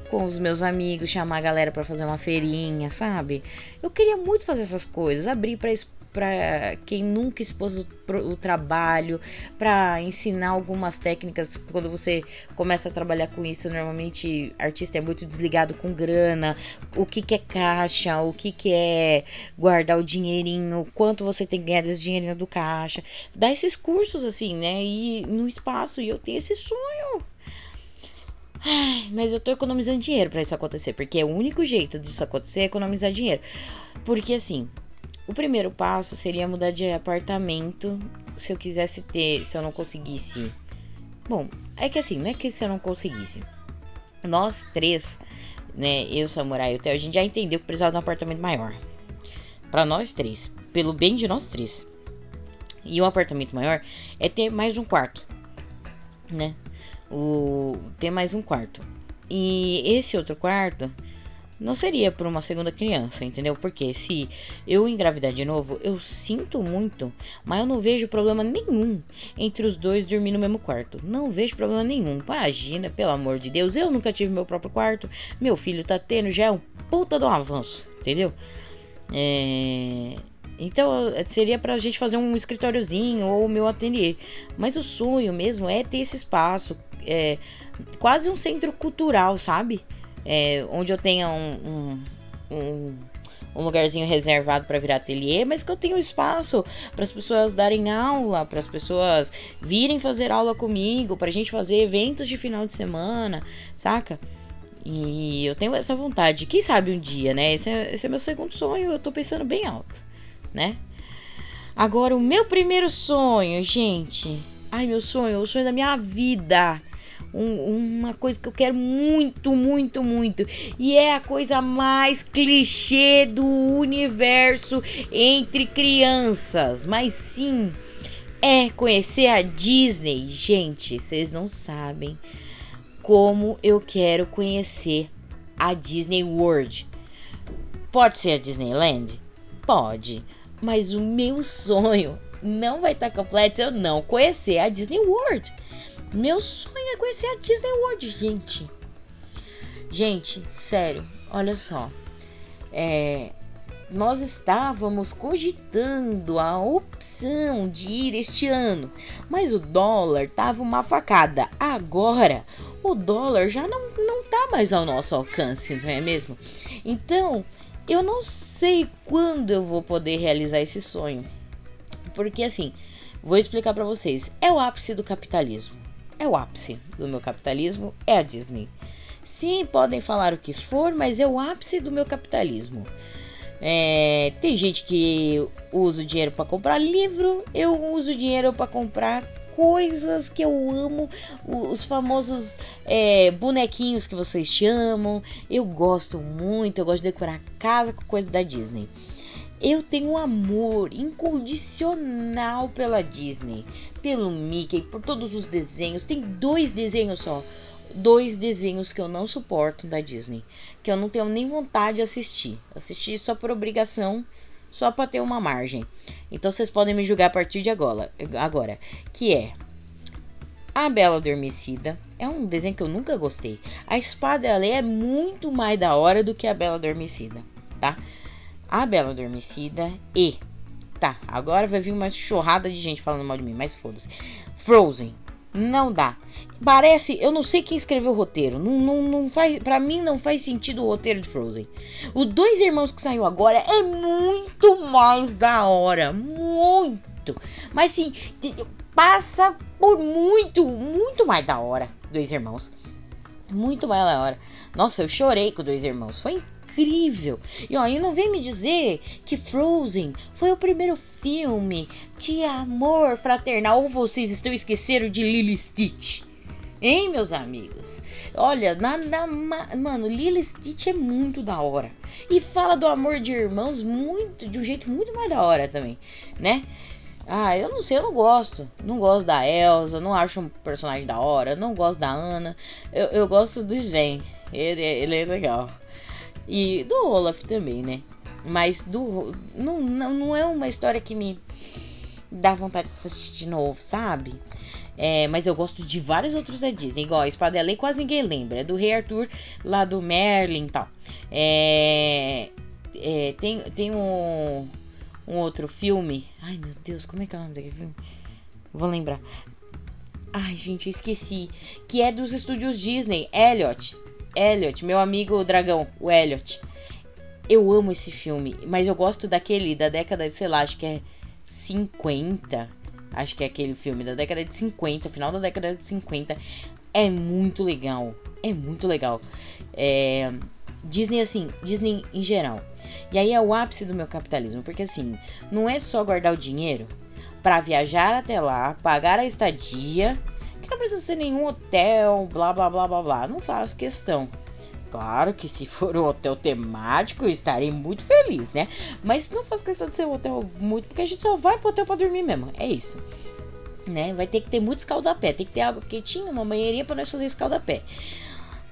com os meus amigos, chamar a galera para fazer uma feirinha, sabe? Eu queria muito fazer essas coisas, abrir para para quem nunca expôs o, o trabalho, para ensinar algumas técnicas. Quando você começa a trabalhar com isso, normalmente artista é muito desligado com grana, o que, que é caixa, o que, que é guardar o dinheirinho, quanto você tem que ganhar desse dinheirinho do caixa. Dá esses cursos assim, né? E no espaço, e eu tenho esse sonho. Mas eu tô economizando dinheiro para isso acontecer, porque é o único jeito disso acontecer é economizar dinheiro. Porque assim, o primeiro passo seria mudar de apartamento se eu quisesse ter, se eu não conseguisse. Bom, é que assim, não é que se eu não conseguisse. Nós três, né, eu, Samurai e o Theo, a gente já entendeu que precisava de um apartamento maior. Para nós três, pelo bem de nós três. E um apartamento maior é ter mais um quarto, né? O ter mais um quarto. E esse outro quarto não seria por uma segunda criança, entendeu? Porque se eu engravidar de novo, eu sinto muito, mas eu não vejo problema nenhum entre os dois dormir no mesmo quarto. Não vejo problema nenhum. Imagina, pelo amor de Deus, eu nunca tive meu próprio quarto, meu filho tá tendo, já é um puta um avanço, entendeu? É... Então seria pra gente fazer um escritóriozinho ou meu ateliê. Mas o sonho mesmo é ter esse espaço, é quase um centro cultural, sabe? É, onde eu tenha um, um, um, um lugarzinho reservado para virar ateliê, mas que eu tenha espaço para as pessoas darem aula, para as pessoas virem fazer aula comigo, para a gente fazer eventos de final de semana, saca? E eu tenho essa vontade. Quem sabe um dia, né? Esse é, esse é meu segundo sonho, eu tô pensando bem alto, né? Agora, o meu primeiro sonho, gente. Ai, meu sonho, o sonho da minha vida um, uma coisa que eu quero muito, muito, muito. E é a coisa mais clichê do universo entre crianças. Mas sim, é conhecer a Disney. Gente, vocês não sabem como eu quero conhecer a Disney World. Pode ser a Disneyland? Pode. Mas o meu sonho não vai estar completo se eu não conhecer a Disney World. Meu sonho é conhecer a Disney World, gente. Gente, sério, olha só. É, nós estávamos cogitando a opção de ir este ano, mas o dólar estava uma facada. Agora, o dólar já não, não tá mais ao nosso alcance, não é mesmo? Então, eu não sei quando eu vou poder realizar esse sonho. Porque assim, vou explicar para vocês, é o ápice do capitalismo é o ápice do meu capitalismo, é a Disney. Sim, podem falar o que for, mas é o ápice do meu capitalismo. É, tem gente que usa o dinheiro para comprar livro, eu uso dinheiro para comprar coisas que eu amo, os famosos é, bonequinhos que vocês chamam. Eu gosto muito, eu gosto de decorar casa com coisa da Disney. Eu tenho um amor incondicional pela Disney, pelo Mickey, por todos os desenhos. Tem dois desenhos só. Dois desenhos que eu não suporto da Disney. Que eu não tenho nem vontade de assistir. Assistir só por obrigação, só para ter uma margem. Então vocês podem me julgar a partir de agora. Agora, que é a Bela Adormecida. É um desenho que eu nunca gostei. A espada ela é muito mais da hora do que a Bela Adormecida, tá? A Bela Adormecida e. Tá, agora vai vir uma chorrada de gente falando mal de mim, mas foda-se. Frozen. Não dá. Parece, eu não sei quem escreveu o roteiro. Não, não, não faz, para mim não faz sentido o roteiro de Frozen. Os dois irmãos que saiu agora é muito mais da hora, muito. Mas sim, passa por muito, muito mais da hora. Dois irmãos. Muito mais da hora. Nossa, eu chorei com dois irmãos. Foi incrível. E e não vem me dizer que Frozen foi o primeiro filme de amor fraternal ou vocês estão esquecendo de Lily Stitch? Hein, meus amigos? Olha, nada. Mano, Lily Stitch é muito da hora. E fala do amor de irmãos muito, de um jeito muito mais da hora também, né? Ah, eu não sei, eu não gosto. Não gosto da Elsa, não acho um personagem da hora, não gosto da Ana. Eu, eu gosto do Sven. Ele, ele é legal. E do Olaf também, né? Mas do. Não, não, não é uma história que me dá vontade de assistir de novo, sabe? É, mas eu gosto de vários outros da Disney, igual a Espada Lei, quase ninguém lembra. É do Rei Arthur, lá do Merlin e tal. É, é, tem, tem um, um outro filme. Ai meu Deus, como é que é o nome daquele filme? Vou lembrar. Ai, gente, eu esqueci. Que é dos estúdios Disney. Elliot. Elliot, meu amigo dragão, o Elliot. Eu amo esse filme, mas eu gosto daquele da década, sei lá, acho que é 50. Acho que é aquele filme da década de 50, final da década de 50. É muito legal. É muito legal. É, Disney, assim, Disney em geral. E aí é o ápice do meu capitalismo, porque assim, não é só guardar o dinheiro para viajar até lá, pagar a estadia, não precisa ser nenhum hotel, blá blá blá blá blá. Não faço questão. Claro que se for um hotel temático, estarei muito feliz, né? Mas não faço questão de ser um hotel muito, porque a gente só vai pro hotel pra dormir mesmo. É isso. Né? Vai ter que ter muito escaldapé. Tem que ter água quentinha, uma banheirinha pra nós fazer escaldapé.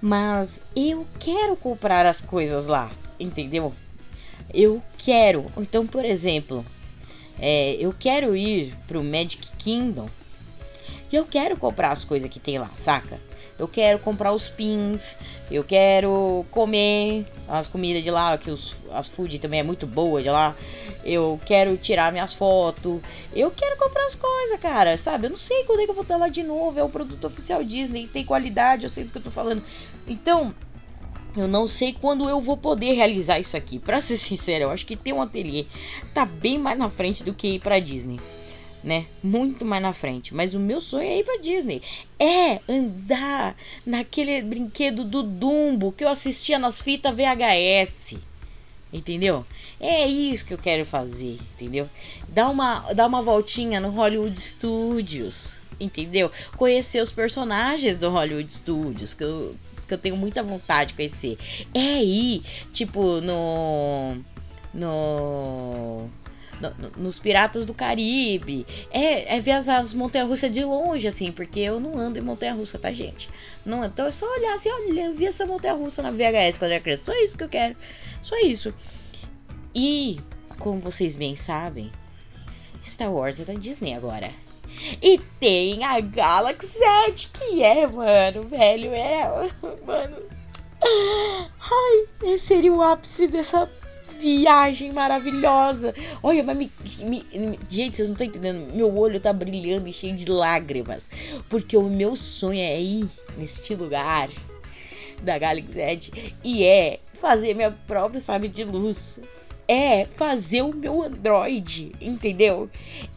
Mas eu quero comprar as coisas lá, entendeu? Eu quero. Então, por exemplo, é, eu quero ir pro Magic Kingdom eu quero comprar as coisas que tem lá, saca? eu quero comprar os pins, eu quero comer as comidas de lá, que os, as food também é muito boa de lá. Eu quero tirar minhas fotos, eu quero comprar as coisas, cara, sabe? Eu não sei quando é que eu vou estar lá de novo, é um produto oficial Disney, tem qualidade, eu sei do que eu tô falando. Então, eu não sei quando eu vou poder realizar isso aqui. Para ser sincero, eu acho que ter um ateliê tá bem mais na frente do que ir para Disney né? Muito mais na frente. Mas o meu sonho é ir pra Disney. É andar naquele brinquedo do Dumbo que eu assistia nas fitas VHS. Entendeu? É isso que eu quero fazer, entendeu? Dar uma, dar uma voltinha no Hollywood Studios, entendeu? Conhecer os personagens do Hollywood Studios, que eu, que eu tenho muita vontade de conhecer. É ir, tipo, no. No nos Piratas do Caribe. É, é ver as, as montanhas-russas de longe, assim, porque eu não ando em montanha-russa, tá, gente? Não, então é só olhar assim, olha, eu vi essa montanha-russa na VHS quando eu era criança. Só isso que eu quero. Só isso. E, como vocês bem sabem, Star Wars é da Disney agora. E tem a Galaxy Edge, que é, mano, velho, é, mano. Ai, esse seria o ápice dessa viagem maravilhosa. Olha, mas me, me, me, gente, vocês não estão entendendo. Meu olho tá brilhando e cheio de lágrimas. Porque o meu sonho é ir neste lugar da Galaxy Edge e é fazer minha própria sabe de luz é fazer o meu Android, entendeu?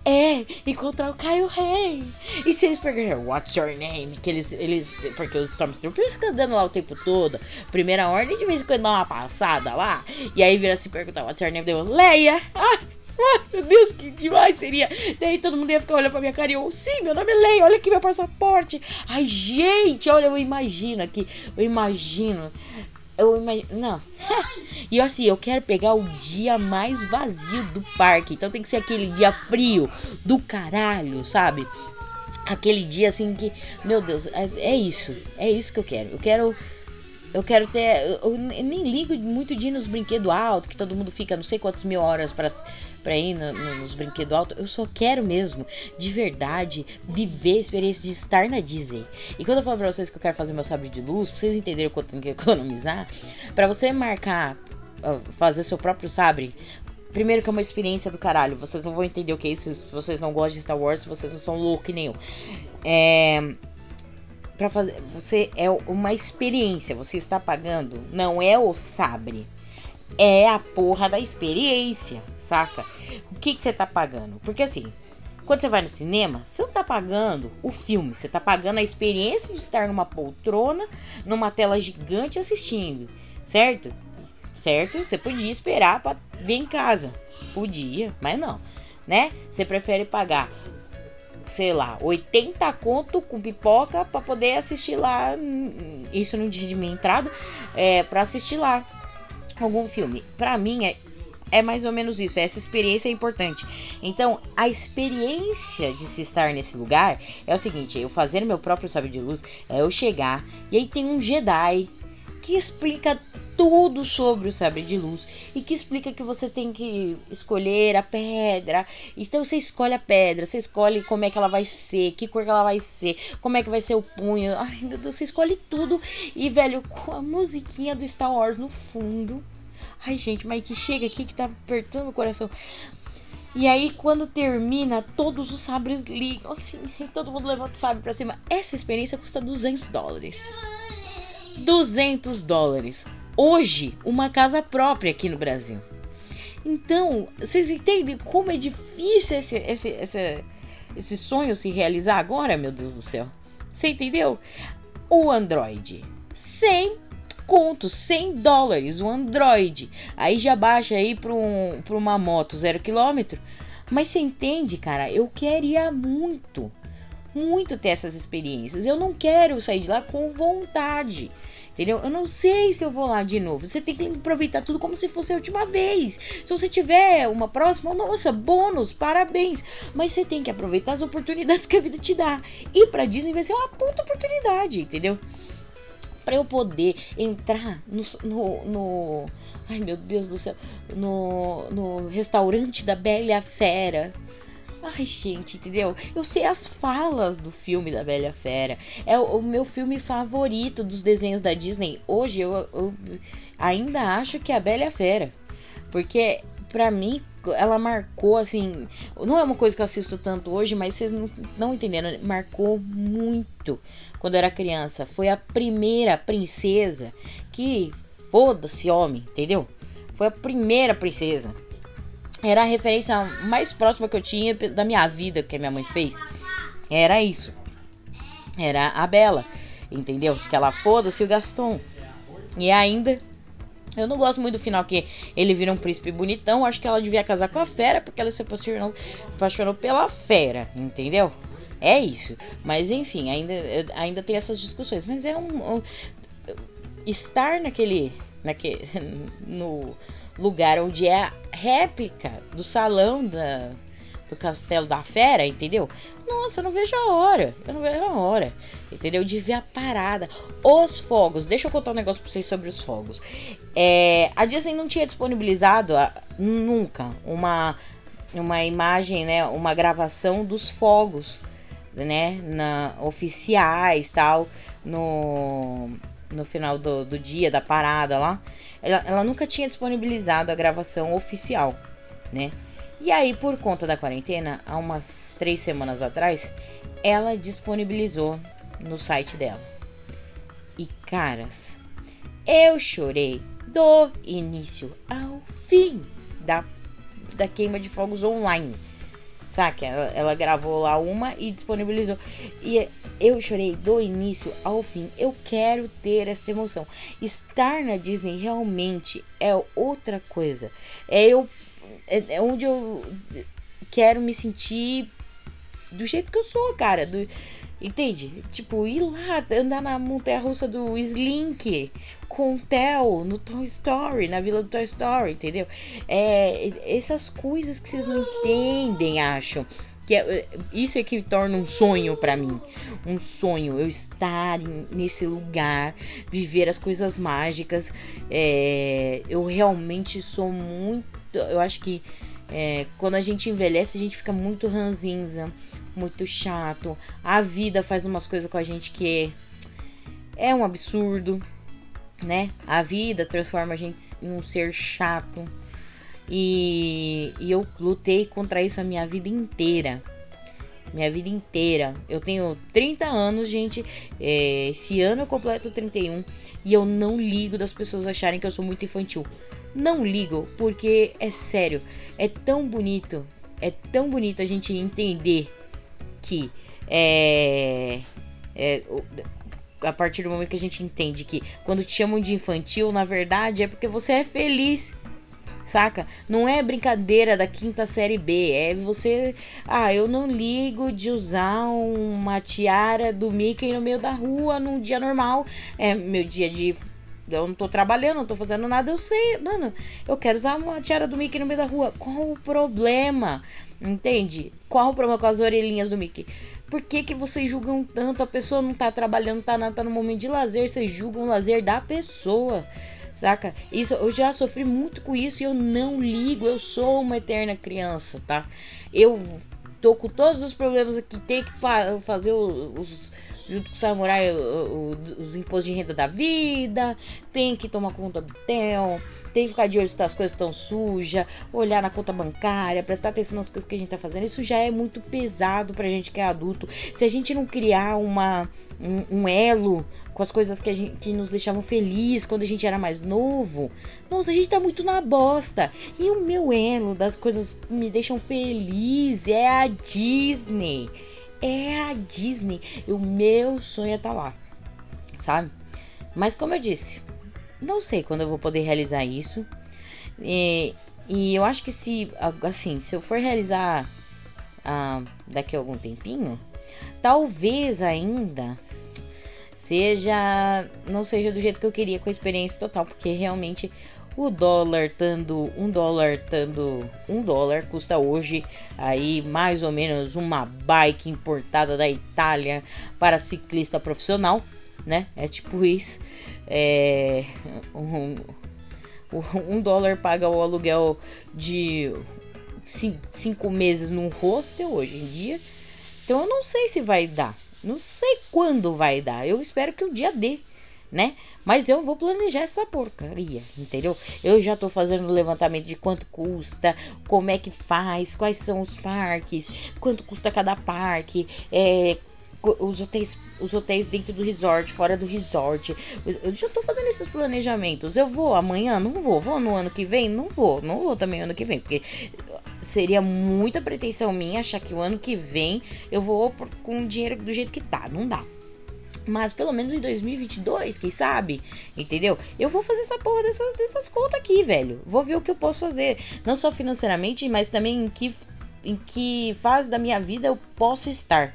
É encontrar o Caio Rei. E se eles perguntarem, what's your name? Que eles, eles, porque os Stormtroopers ficam dando lá o tempo todo. Primeira ordem, de vez em quando dá uma passada lá. E aí vira se perguntar, what's your name? Deu, Leia. Ah, ah, meu Deus, que demais seria. Daí todo mundo ia ficar olhando pra minha cara e eu, sim, meu nome é Leia, olha aqui meu passaporte. Ai, gente, olha, eu imagino aqui, eu imagino eu imagino. Não. e assim, eu quero pegar o dia mais vazio do parque. Então tem que ser aquele dia frio do caralho, sabe? Aquele dia assim que. Meu Deus, é, é isso. É isso que eu quero. Eu quero. Eu quero ter. Eu nem ligo muito de ir nos brinquedos altos, que todo mundo fica não sei quantas mil horas para pra ir no, no, nos brinquedos altos. Eu só quero mesmo, de verdade, viver a experiência de estar na Disney. E quando eu falo pra vocês que eu quero fazer meu sabre de luz, pra vocês entenderem o quanto tem que economizar, para você marcar, fazer seu próprio sabre, Primeiro que é uma experiência do caralho. Vocês não vão entender o que é isso se vocês não gostam de Star Wars, vocês não são loucos nenhum. É. Pra fazer. Você é uma experiência. Você está pagando. Não é o sabre é a porra da experiência, saca? O que, que você tá pagando? Porque assim, quando você vai no cinema, você não tá pagando o filme, você tá pagando a experiência de estar numa poltrona, numa tela gigante assistindo, certo? Certo? Você podia esperar para ver em casa. Podia, mas não, né? Você prefere pagar sei lá, 80 conto com pipoca para poder assistir lá, hum, isso no dia de minha entrada, é, para assistir lá algum filme. Para mim é é mais ou menos isso. Essa experiência é importante. Então, a experiência de se estar nesse lugar é o seguinte: eu fazer meu próprio sabre de luz, é eu chegar e aí tem um Jedi que explica tudo sobre o sabre de luz e que explica que você tem que escolher a pedra. Então você escolhe a pedra, você escolhe como é que ela vai ser, que cor que ela vai ser, como é que vai ser o punho. Ai meu Deus, você escolhe tudo e velho, com a musiquinha do Star Wars no fundo. Ai, gente, mas que chega aqui que tá apertando o coração. E aí, quando termina, todos os sabres ligam, assim, todo mundo levanta o sabre pra cima. Essa experiência custa 200 dólares. 200 dólares. Hoje, uma casa própria aqui no Brasil. Então, vocês entendem como é difícil esse, esse, esse, esse sonho se realizar agora, meu Deus do céu? Você entendeu? O Android. 100 conto, 100 dólares, o Android. Aí já baixa aí para um, uma moto zero quilômetro. Mas você entende, cara? Eu queria muito, muito ter essas experiências. Eu não quero sair de lá com vontade. Entendeu? Eu não sei se eu vou lá de novo. Você tem que aproveitar tudo como se fosse a última vez. Se você tiver uma próxima, nossa, bônus, parabéns. Mas você tem que aproveitar as oportunidades que a vida te dá. E para Disney vai ser uma puta oportunidade, entendeu? para eu poder entrar no, no, no, Ai meu Deus do céu. No, no restaurante da Bela Fera. Ai, gente, entendeu? Eu sei as falas do filme da Bela Fera. É o, o meu filme favorito dos desenhos da Disney. Hoje eu, eu ainda acho que é a Bela Fera. Porque, para mim, ela marcou, assim. Não é uma coisa que eu assisto tanto hoje, mas vocês não, não entenderam. Marcou muito quando eu era criança. Foi a primeira princesa que. Foda-se, homem, entendeu? Foi a primeira princesa. Era a referência mais próxima que eu tinha da minha vida que a minha mãe fez. Era isso. Era a Bela, entendeu? Que ela foda-se o Gaston. E ainda eu não gosto muito do final que ele vira um príncipe bonitão. Acho que ela devia casar com a fera, porque ela se apaixonou, apaixonou pela fera, entendeu? É isso. Mas enfim, ainda, ainda tem essas discussões. Mas é um. um estar naquele. naquele no lugar onde é a réplica do salão da, do Castelo da Fera, entendeu? Nossa, eu não vejo a hora. Eu não vejo a hora. Entendeu? De ver a parada. Os fogos. Deixa eu contar um negócio pra vocês sobre os fogos. É, a Disney não tinha disponibilizado a, nunca uma, uma imagem, né? Uma gravação dos fogos, né? Na, oficiais tal. No, no final do, do dia, da parada lá. Ela, ela nunca tinha disponibilizado a gravação oficial, né? E aí, por conta da quarentena, há umas três semanas atrás, ela disponibilizou no site dela. E caras, eu chorei do início ao fim da, da queima de fogos online. Saca? Ela, ela gravou lá uma e disponibilizou. E eu chorei do início ao fim. Eu quero ter essa emoção. Estar na Disney realmente é outra coisa. É eu é, é onde eu quero me sentir do jeito que eu sou, cara. Do, entende? Tipo, ir lá, andar na montanha russa do Slink com o Theo no Toy Story, na vila do Toy Story, entendeu? É, essas coisas que vocês não entendem, acham. Que é, isso é que torna um sonho para mim. Um sonho, eu estar em, nesse lugar, viver as coisas mágicas. É, eu realmente sou muito eu acho que é, quando a gente envelhece, a gente fica muito ranzinza, muito chato. A vida faz umas coisas com a gente que é, é um absurdo, né? A vida transforma a gente em um ser chato. E, e eu lutei contra isso a minha vida inteira. Minha vida inteira. Eu tenho 30 anos, gente. É, esse ano eu completo 31. E eu não ligo das pessoas acharem que eu sou muito infantil não ligo, porque é sério, é tão bonito, é tão bonito a gente entender que é, é a partir do momento que a gente entende que quando te chamam de infantil, na verdade é porque você é feliz. Saca? Não é brincadeira da quinta série B. É você. Ah, eu não ligo de usar uma tiara do Mickey no meio da rua num dia normal. É meu dia de eu não tô trabalhando, não tô fazendo nada, eu sei, mano, eu quero usar uma tiara do Mickey no meio da rua. Qual o problema? Entende? Qual o problema com as orelhinhas do Mickey? Por que, que vocês julgam tanto? A pessoa não tá trabalhando, tá, tá no momento de lazer, vocês julgam o lazer da pessoa. Saca? Isso, eu já sofri muito com isso e eu não ligo, eu sou uma eterna criança, tá? Eu tô com todos os problemas aqui, tem que fazer os, junto com o samurai os impostos de renda da vida, tem que tomar conta do TEL, tem que ficar de olho se as coisas estão sujas, olhar na conta bancária, prestar atenção nas coisas que a gente tá fazendo. Isso já é muito pesado pra gente que é adulto. Se a gente não criar uma, um, um elo com as coisas que, a gente, que nos deixavam felizes quando a gente era mais novo. Nossa, a gente tá muito na bosta. E o meu elo das coisas que me deixam feliz é a Disney. É a Disney. O meu sonho é estar tá lá. Sabe? Mas como eu disse, não sei quando eu vou poder realizar isso. E, e eu acho que se, assim, se eu for realizar ah, daqui a algum tempinho, talvez ainda seja não seja do jeito que eu queria com a experiência total, porque realmente o dólar tando um dólar tando um dólar custa hoje aí mais ou menos uma bike importada da Itália para ciclista profissional, né? É tipo isso. É, um, um dólar paga o aluguel de cinco meses num hostel hoje em dia. Então eu não sei se vai dar. Não sei quando vai dar. Eu espero que o dia dê, né? Mas eu vou planejar essa porcaria, entendeu? Eu já tô fazendo levantamento de quanto custa, como é que faz, quais são os parques, quanto custa cada parque, é, os hotéis, os hotéis dentro do resort, fora do resort. Eu já tô fazendo esses planejamentos. Eu vou amanhã? Não vou. Vou no ano que vem? Não vou. Não vou também ano que vem, porque seria muita pretensão minha achar que o ano que vem eu vou com o dinheiro do jeito que tá. Não dá. Mas pelo menos em 2022, quem sabe? Entendeu? Eu vou fazer essa porra dessas, dessas contas aqui, velho. Vou ver o que eu posso fazer. Não só financeiramente, mas também em que, em que fase da minha vida eu posso estar.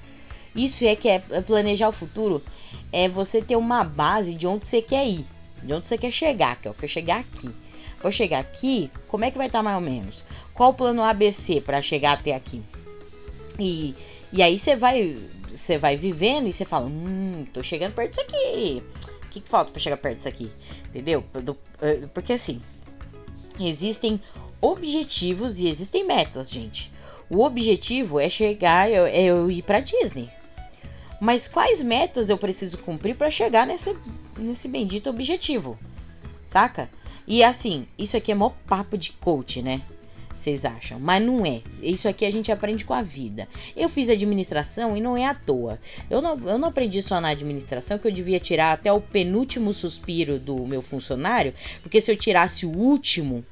Isso é que é planejar o futuro. É você ter uma base de onde você quer ir. De onde você quer chegar. Que é o que eu chegar aqui. Vou chegar aqui, como é que vai estar tá mais ou menos? Qual o plano ABC para chegar até aqui? E, e aí você vai você vai vivendo e você fala, hum, tô chegando perto disso aqui. O que, que falta para chegar perto disso aqui? Entendeu? Eh, porque assim, existem objetivos e existem metas, gente. O objetivo é chegar, é, é eu ir para Disney. Mas quais metas eu preciso cumprir para chegar nesse, nesse bendito objetivo? Saca? E assim, isso aqui é mó papo de coach, né? Vocês acham? Mas não é. Isso aqui a gente aprende com a vida. Eu fiz administração e não é à toa. Eu não, eu não aprendi só na administração que eu devia tirar até o penúltimo suspiro do meu funcionário, porque se eu tirasse o último,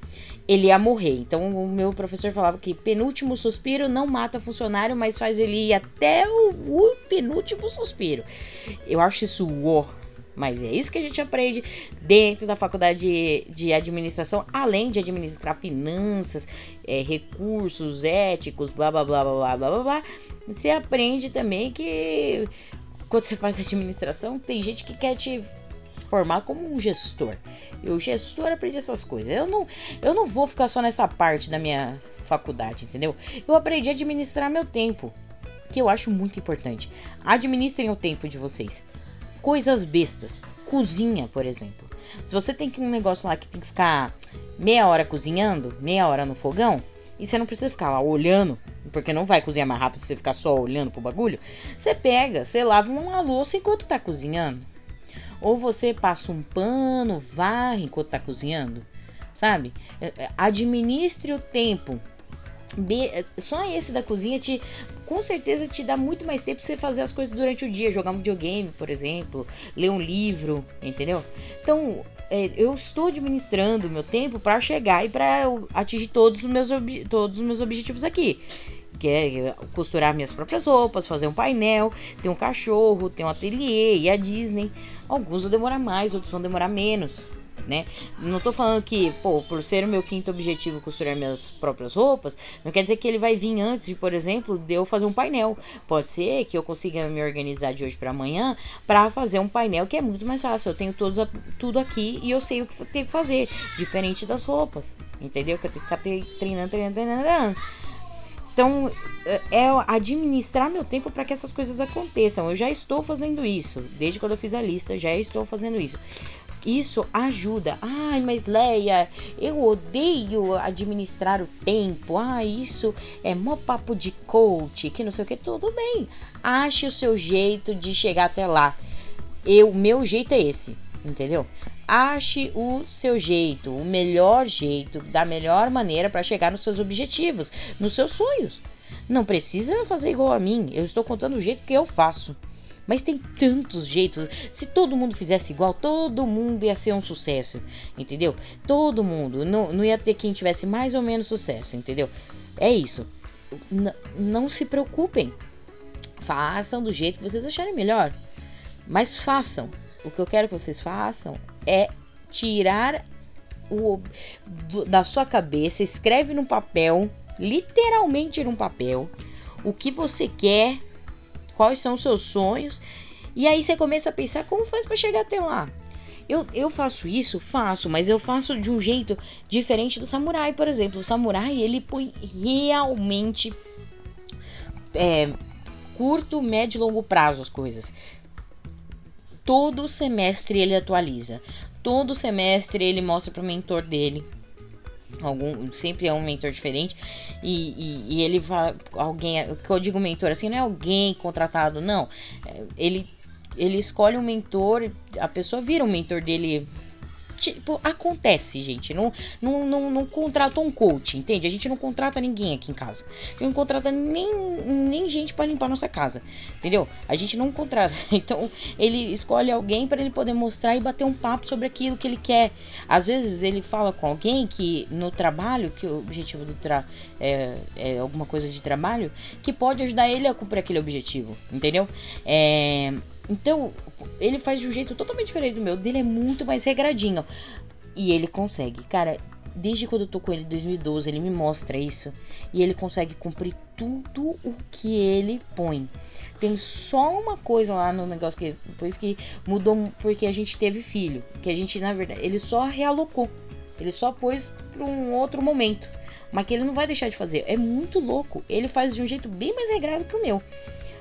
ele ia morrer. Então o meu professor falava que penúltimo suspiro não mata funcionário, mas faz ele ir até o, o penúltimo suspiro. Eu acho isso uó mas é isso que a gente aprende dentro da faculdade de, administração, além de administrar finanças, é, recursos éticos, blá blá blá blá blá blá blá. Você aprende também que quando você faz administração, tem gente que quer te formar como um gestor. E o gestor aprende essas coisas. Eu não, eu não vou ficar só nessa parte da minha faculdade, entendeu? Eu aprendi a administrar meu tempo, que eu acho muito importante. Administrem o tempo de vocês coisas bestas. Cozinha, por exemplo. Se você tem um negócio lá que tem que ficar meia hora cozinhando, meia hora no fogão, e você não precisa ficar lá olhando, porque não vai cozinhar mais rápido se você ficar só olhando pro bagulho. Você pega, você lava uma louça enquanto tá cozinhando. Ou você passa um pano, varre enquanto tá cozinhando. Sabe? É, é, administre o tempo. Só esse da cozinha te com certeza te dá muito mais tempo pra você fazer as coisas durante o dia, jogar um videogame, por exemplo, ler um livro, entendeu? Então, é, eu estou administrando o meu tempo para chegar e para atingir todos os meus todos os meus objetivos aqui que é costurar minhas próprias roupas, fazer um painel, ter um cachorro, ter um ateliê e a Disney. Alguns vão demorar mais, outros vão demorar menos. Né? Não tô falando que, pô, por ser o meu quinto objetivo costurar minhas próprias roupas, não quer dizer que ele vai vir antes de, por exemplo, de eu fazer um painel. Pode ser que eu consiga me organizar de hoje para amanhã para fazer um painel que é muito mais fácil. Eu tenho todos, tudo aqui e eu sei o que tenho que fazer, diferente das roupas, entendeu? Que eu tenho que ficar treinando, treinando, treinando. treinando. Então, é, é administrar meu tempo para que essas coisas aconteçam. Eu já estou fazendo isso. Desde quando eu fiz a lista, já estou fazendo isso. Isso ajuda. Ai, mas Leia, eu odeio administrar o tempo. Ah, isso é mó papo de coach, que não sei o que. Tudo bem. Ache o seu jeito de chegar até lá. Eu, meu jeito é esse, entendeu? Ache o seu jeito, o melhor jeito, da melhor maneira para chegar nos seus objetivos, nos seus sonhos. Não precisa fazer igual a mim. Eu estou contando o jeito que eu faço. Mas tem tantos jeitos. Se todo mundo fizesse igual, todo mundo ia ser um sucesso. Entendeu? Todo mundo. Não, não ia ter quem tivesse mais ou menos sucesso. Entendeu? É isso. N não se preocupem. Façam do jeito que vocês acharem melhor. Mas façam. O que eu quero que vocês façam é tirar o, do, da sua cabeça, escreve num papel, literalmente num papel, o que você quer quais são os seus sonhos. E aí você começa a pensar como faz para chegar até lá. Eu, eu faço isso? Faço, mas eu faço de um jeito diferente do samurai, por exemplo. O samurai, ele põe realmente é, curto, médio e longo prazo as coisas. Todo semestre ele atualiza. Todo semestre ele mostra para o mentor dele algum sempre é um mentor diferente. E, e, e ele vai alguém o que eu digo mentor assim não é alguém contratado não. É, ele ele escolhe um mentor a pessoa vira um mentor dele acontece, gente. Não, não, não, não contrata um coach, entende? A gente não contrata ninguém aqui em casa. A gente não contrata nem, nem gente para limpar nossa casa, entendeu? A gente não contrata. Então, ele escolhe alguém para ele poder mostrar e bater um papo sobre aquilo que ele quer. Às vezes, ele fala com alguém que no trabalho, que o objetivo do tra é, é alguma coisa de trabalho, que pode ajudar ele a cumprir aquele objetivo, entendeu? É, então, ele faz de um jeito totalmente diferente do meu. Dele é muito mais regradinho. E ele consegue. Cara, desde quando eu tô com ele em 2012, ele me mostra isso. E ele consegue cumprir tudo o que ele põe. Tem só uma coisa lá no negócio que depois que mudou porque a gente teve filho, que a gente na verdade, ele só realocou. Ele só pôs para um outro momento, mas que ele não vai deixar de fazer. É muito louco. Ele faz de um jeito bem mais regrado que o meu.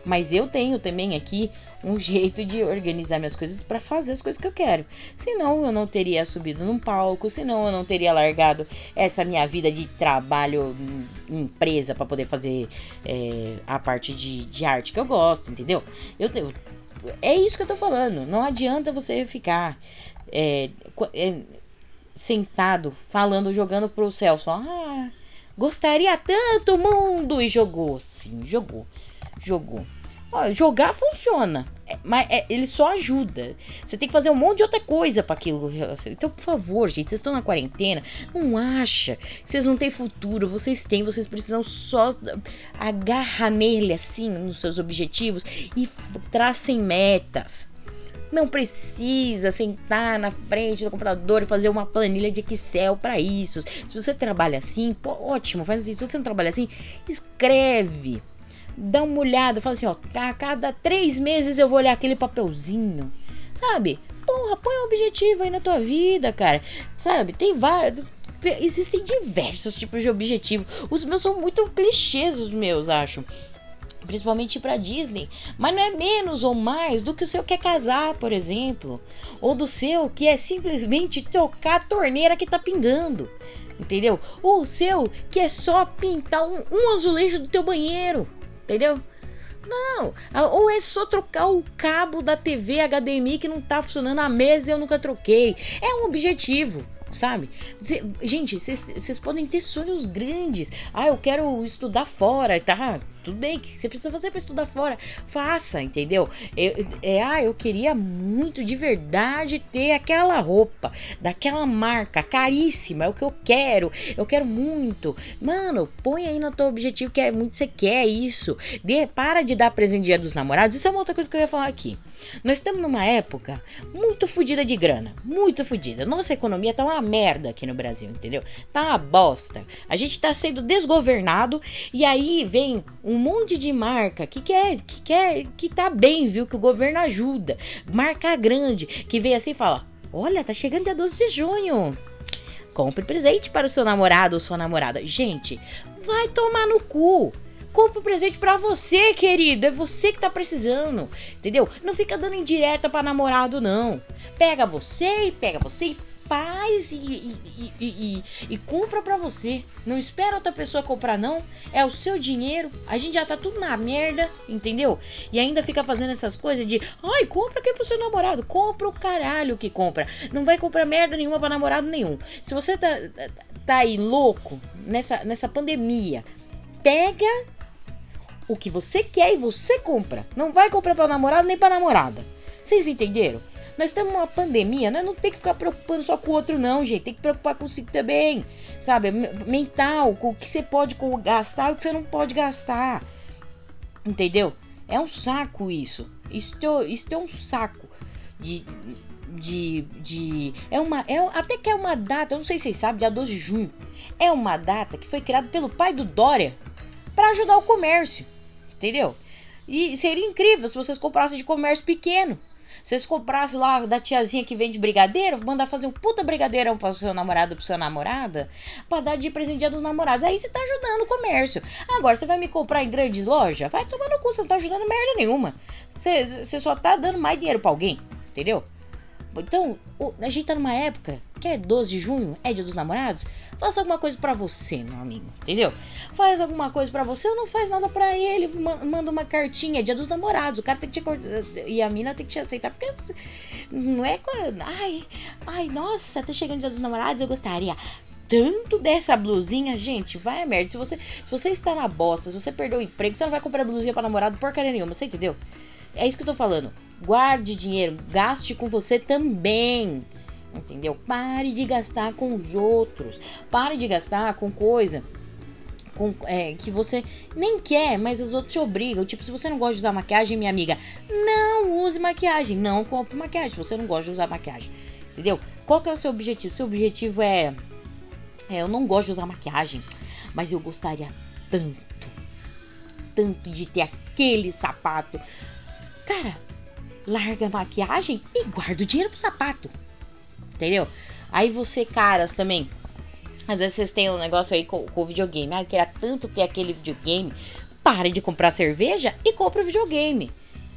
Mas eu tenho também aqui um jeito de organizar minhas coisas para fazer as coisas que eu quero. Senão eu não teria subido num palco, senão eu não teria largado essa minha vida de trabalho em empresa para poder fazer é, a parte de, de arte que eu gosto, entendeu? Eu, eu, é isso que eu tô falando. Não adianta você ficar é, é, sentado falando, jogando pro céu só. Ah, gostaria tanto mundo! E jogou, sim, jogou jogou. Ó, jogar funciona, é, mas é, ele só ajuda. Você tem que fazer um monte de outra coisa para aquilo. Então, por favor, gente, vocês estão na quarentena, não acha que vocês não têm futuro, vocês têm, vocês precisam só agarrar nele assim nos seus objetivos e tracem metas. Não precisa sentar na frente do computador e fazer uma planilha de Excel para isso. Se você trabalha assim, pô, ótimo, faz assim. Se você não trabalha assim, escreve dá uma olhada, fala assim, ó, a cada três meses eu vou olhar aquele papelzinho, sabe? Porra, põe um objetivo aí na tua vida, cara, sabe? Tem vários, existem diversos tipos de objetivo. Os meus são muito clichês, os meus, acho. Principalmente para Disney, mas não é menos ou mais do que o seu quer casar, por exemplo, ou do seu que é simplesmente trocar a torneira que tá pingando, entendeu? Ou o seu que é só pintar um, um azulejo do teu banheiro, entendeu? Não, ou é só trocar o cabo da TV HDMI que não tá funcionando há meses e eu nunca troquei. É um objetivo, sabe? Cê, gente, vocês podem ter sonhos grandes. Ah, eu quero estudar fora, tá? Tudo bem, que você precisa fazer para estudar fora? Faça, entendeu? Eu, é, ah, eu queria muito de verdade ter aquela roupa, daquela marca, caríssima, é o que eu quero. Eu quero muito. Mano, põe aí no teu objetivo que é muito você quer isso. De, para de dar presente dia dos namorados. Isso é uma outra coisa que eu ia falar aqui. Nós estamos numa época muito fodida de grana, muito fodida. Nossa economia tá uma merda aqui no Brasil, entendeu? Tá uma bosta. A gente tá sendo desgovernado e aí vem monte de marca que quer, que quer, que tá bem, viu? Que o governo ajuda. Marca grande, que vem assim e fala: Olha, tá chegando dia 12 de junho. Compre presente para o seu namorado ou sua namorada. Gente, vai tomar no cu. Compre um presente para você, querido. É você que tá precisando. Entendeu? Não fica dando indireta para namorado, não. Pega você e pega você e faz e, e, e, e, compra para você. Não espera outra pessoa comprar, não. É o seu dinheiro. A gente já tá tudo na merda, entendeu? E ainda fica fazendo essas coisas de ai, compra aqui pro seu namorado. Compra o caralho que compra. Não vai comprar merda nenhuma para namorado nenhum. Se você tá, tá aí louco nessa, nessa pandemia, pega o que você quer e você compra. Não vai comprar para namorado nem para namorada. Vocês entenderam? Nós estamos numa pandemia, né? Não tem que ficar preocupando só com o outro, não, gente. Tem que preocupar consigo também. Sabe? Mental, com o que você pode gastar e o que você não pode gastar. Entendeu? É um saco isso. Isso, isso é um saco de. De, de. É uma. É, até que é uma data, não sei se vocês sabem, dia 12 de junho. É uma data que foi criada pelo pai do Dória para ajudar o comércio. Entendeu? E seria incrível se vocês comprassem de comércio pequeno. Vocês comprassem lá da tiazinha que vende brigadeiro, mandar fazer um puta brigadeirão para seu namorado, pra sua namorada, pra dar de presente dia dos namorados. Aí você tá ajudando o comércio. Agora, você vai me comprar em grandes lojas? Vai tomar no cu, você não tá ajudando merda nenhuma. Você, você só tá dando mais dinheiro para alguém, entendeu? Então, a gente tá numa época que é 12 de junho, é dia dos namorados. Faça alguma coisa para você, meu amigo, entendeu? Faz alguma coisa para você ou não faz nada para ele. Manda uma cartinha, é dia dos namorados. O cara tem que te e a mina tem que te aceitar, porque não é. Ai, ai, nossa, tá chegando dia dos namorados, eu gostaria tanto dessa blusinha, gente, vai a merda. Se você, se você está na bosta, se você perdeu o emprego, você não vai comprar blusinha para namorado porcaria nenhuma, você entendeu? É isso que eu tô falando. Guarde dinheiro, gaste com você também. Entendeu? Pare de gastar com os outros. Pare de gastar com coisa com, é, que você nem quer, mas os outros te obrigam. Tipo, se você não gosta de usar maquiagem, minha amiga, não use maquiagem. Não compre maquiagem você não gosta de usar maquiagem. Entendeu? Qual que é o seu objetivo? Seu objetivo é, é eu não gosto de usar maquiagem, mas eu gostaria tanto, tanto de ter aquele sapato. Cara, larga a maquiagem e guarda o dinheiro pro sapato. Entendeu? Aí você, caras, também. Às vezes vocês têm um negócio aí com, o videogame. Ah, eu queria tanto ter aquele videogame. Pare de comprar cerveja e compre o videogame.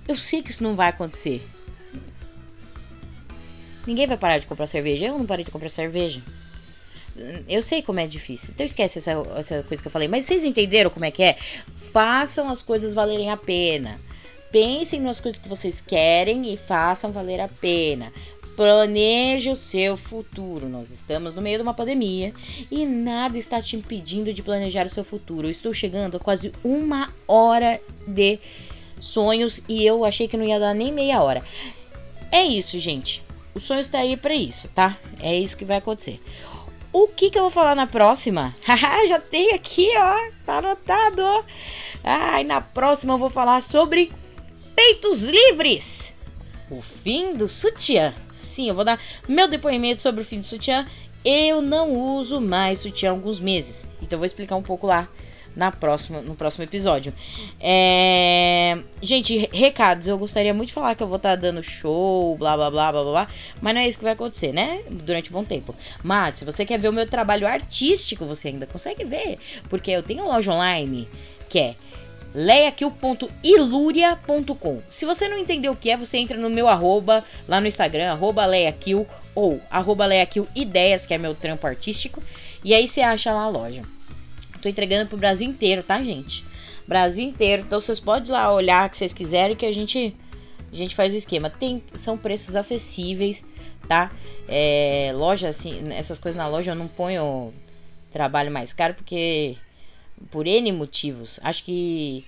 Eu sei que isso não vai acontecer. Ninguém vai parar de comprar cerveja. Eu não parei de comprar cerveja. Eu sei como é difícil. Então esquece essa, essa coisa que eu falei. Mas vocês entenderam como é que é? Façam as coisas valerem a pena. Pensem nas coisas que vocês querem e façam valer a pena. Planeje o seu futuro. Nós estamos no meio de uma pandemia e nada está te impedindo de planejar o seu futuro. Eu estou chegando a quase uma hora de sonhos e eu achei que não ia dar nem meia hora. É isso, gente. O sonho está aí para isso, tá? É isso que vai acontecer. O que, que eu vou falar na próxima? Já tem aqui, ó. Tá anotado. Ai, na próxima eu vou falar sobre peitos livres. O fim do sutiã. Sim, eu vou dar meu depoimento sobre o fim do sutiã. Eu não uso mais sutiã há alguns meses. Então eu vou explicar um pouco lá na próxima, no próximo episódio. É... Gente, recados. Eu gostaria muito de falar que eu vou estar tá dando show, blá blá blá blá blá. Mas não é isso que vai acontecer, né? Durante um bom tempo. Mas se você quer ver o meu trabalho artístico, você ainda consegue ver. Porque eu tenho loja online que é leiakill.iluria.com. Se você não entendeu o que é, você entra no meu arroba lá no Instagram, arroba leiakill ou arroba leiakillideias, que é meu trampo artístico, e aí você acha lá a loja. Tô entregando pro Brasil inteiro, tá, gente? Brasil inteiro. Então vocês podem lá olhar o que vocês quiserem que a gente a gente faz o esquema. Tem são preços acessíveis, tá? É, loja assim, essas coisas na loja eu não ponho trabalho mais caro porque por N motivos. Acho que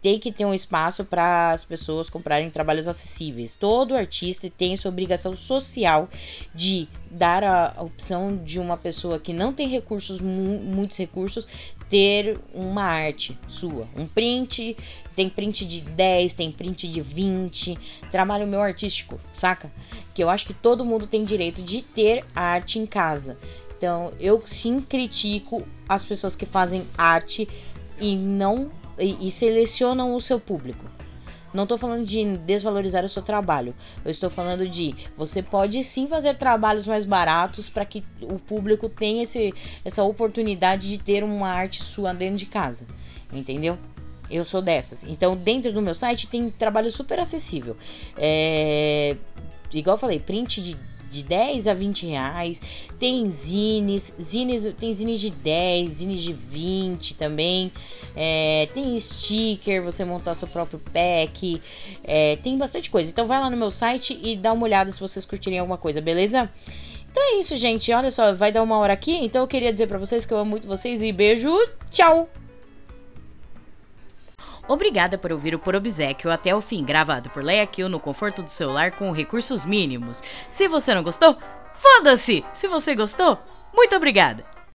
tem que ter um espaço para as pessoas comprarem trabalhos acessíveis. Todo artista tem sua obrigação social de dar a opção de uma pessoa que não tem recursos, muitos recursos, ter uma arte sua. Um print, tem print de 10, tem print de 20, trabalho meu artístico, saca? Que eu acho que todo mundo tem direito de ter arte em casa. Então, eu sim critico as pessoas que fazem arte e não e, e selecionam o seu público. Não estou falando de desvalorizar o seu trabalho. Eu estou falando de você pode sim fazer trabalhos mais baratos para que o público tenha esse, essa oportunidade de ter uma arte sua dentro de casa. Entendeu? Eu sou dessas. Então, dentro do meu site tem trabalho super acessível. É, igual eu falei, print de de 10 a 20 reais. Tem zines, zines tem zines de 10, zines de 20 também. É, tem sticker, você montar seu próprio pack. É, tem bastante coisa. Então vai lá no meu site e dá uma olhada se vocês curtirem alguma coisa, beleza? Então é isso, gente. Olha só, vai dar uma hora aqui. Então eu queria dizer para vocês que eu amo muito vocês e beijo. Tchau! Obrigada por ouvir o Por Obsequio até o fim, gravado por Leia Kill no conforto do celular com recursos mínimos. Se você não gostou, foda-se! Se você gostou, muito obrigada!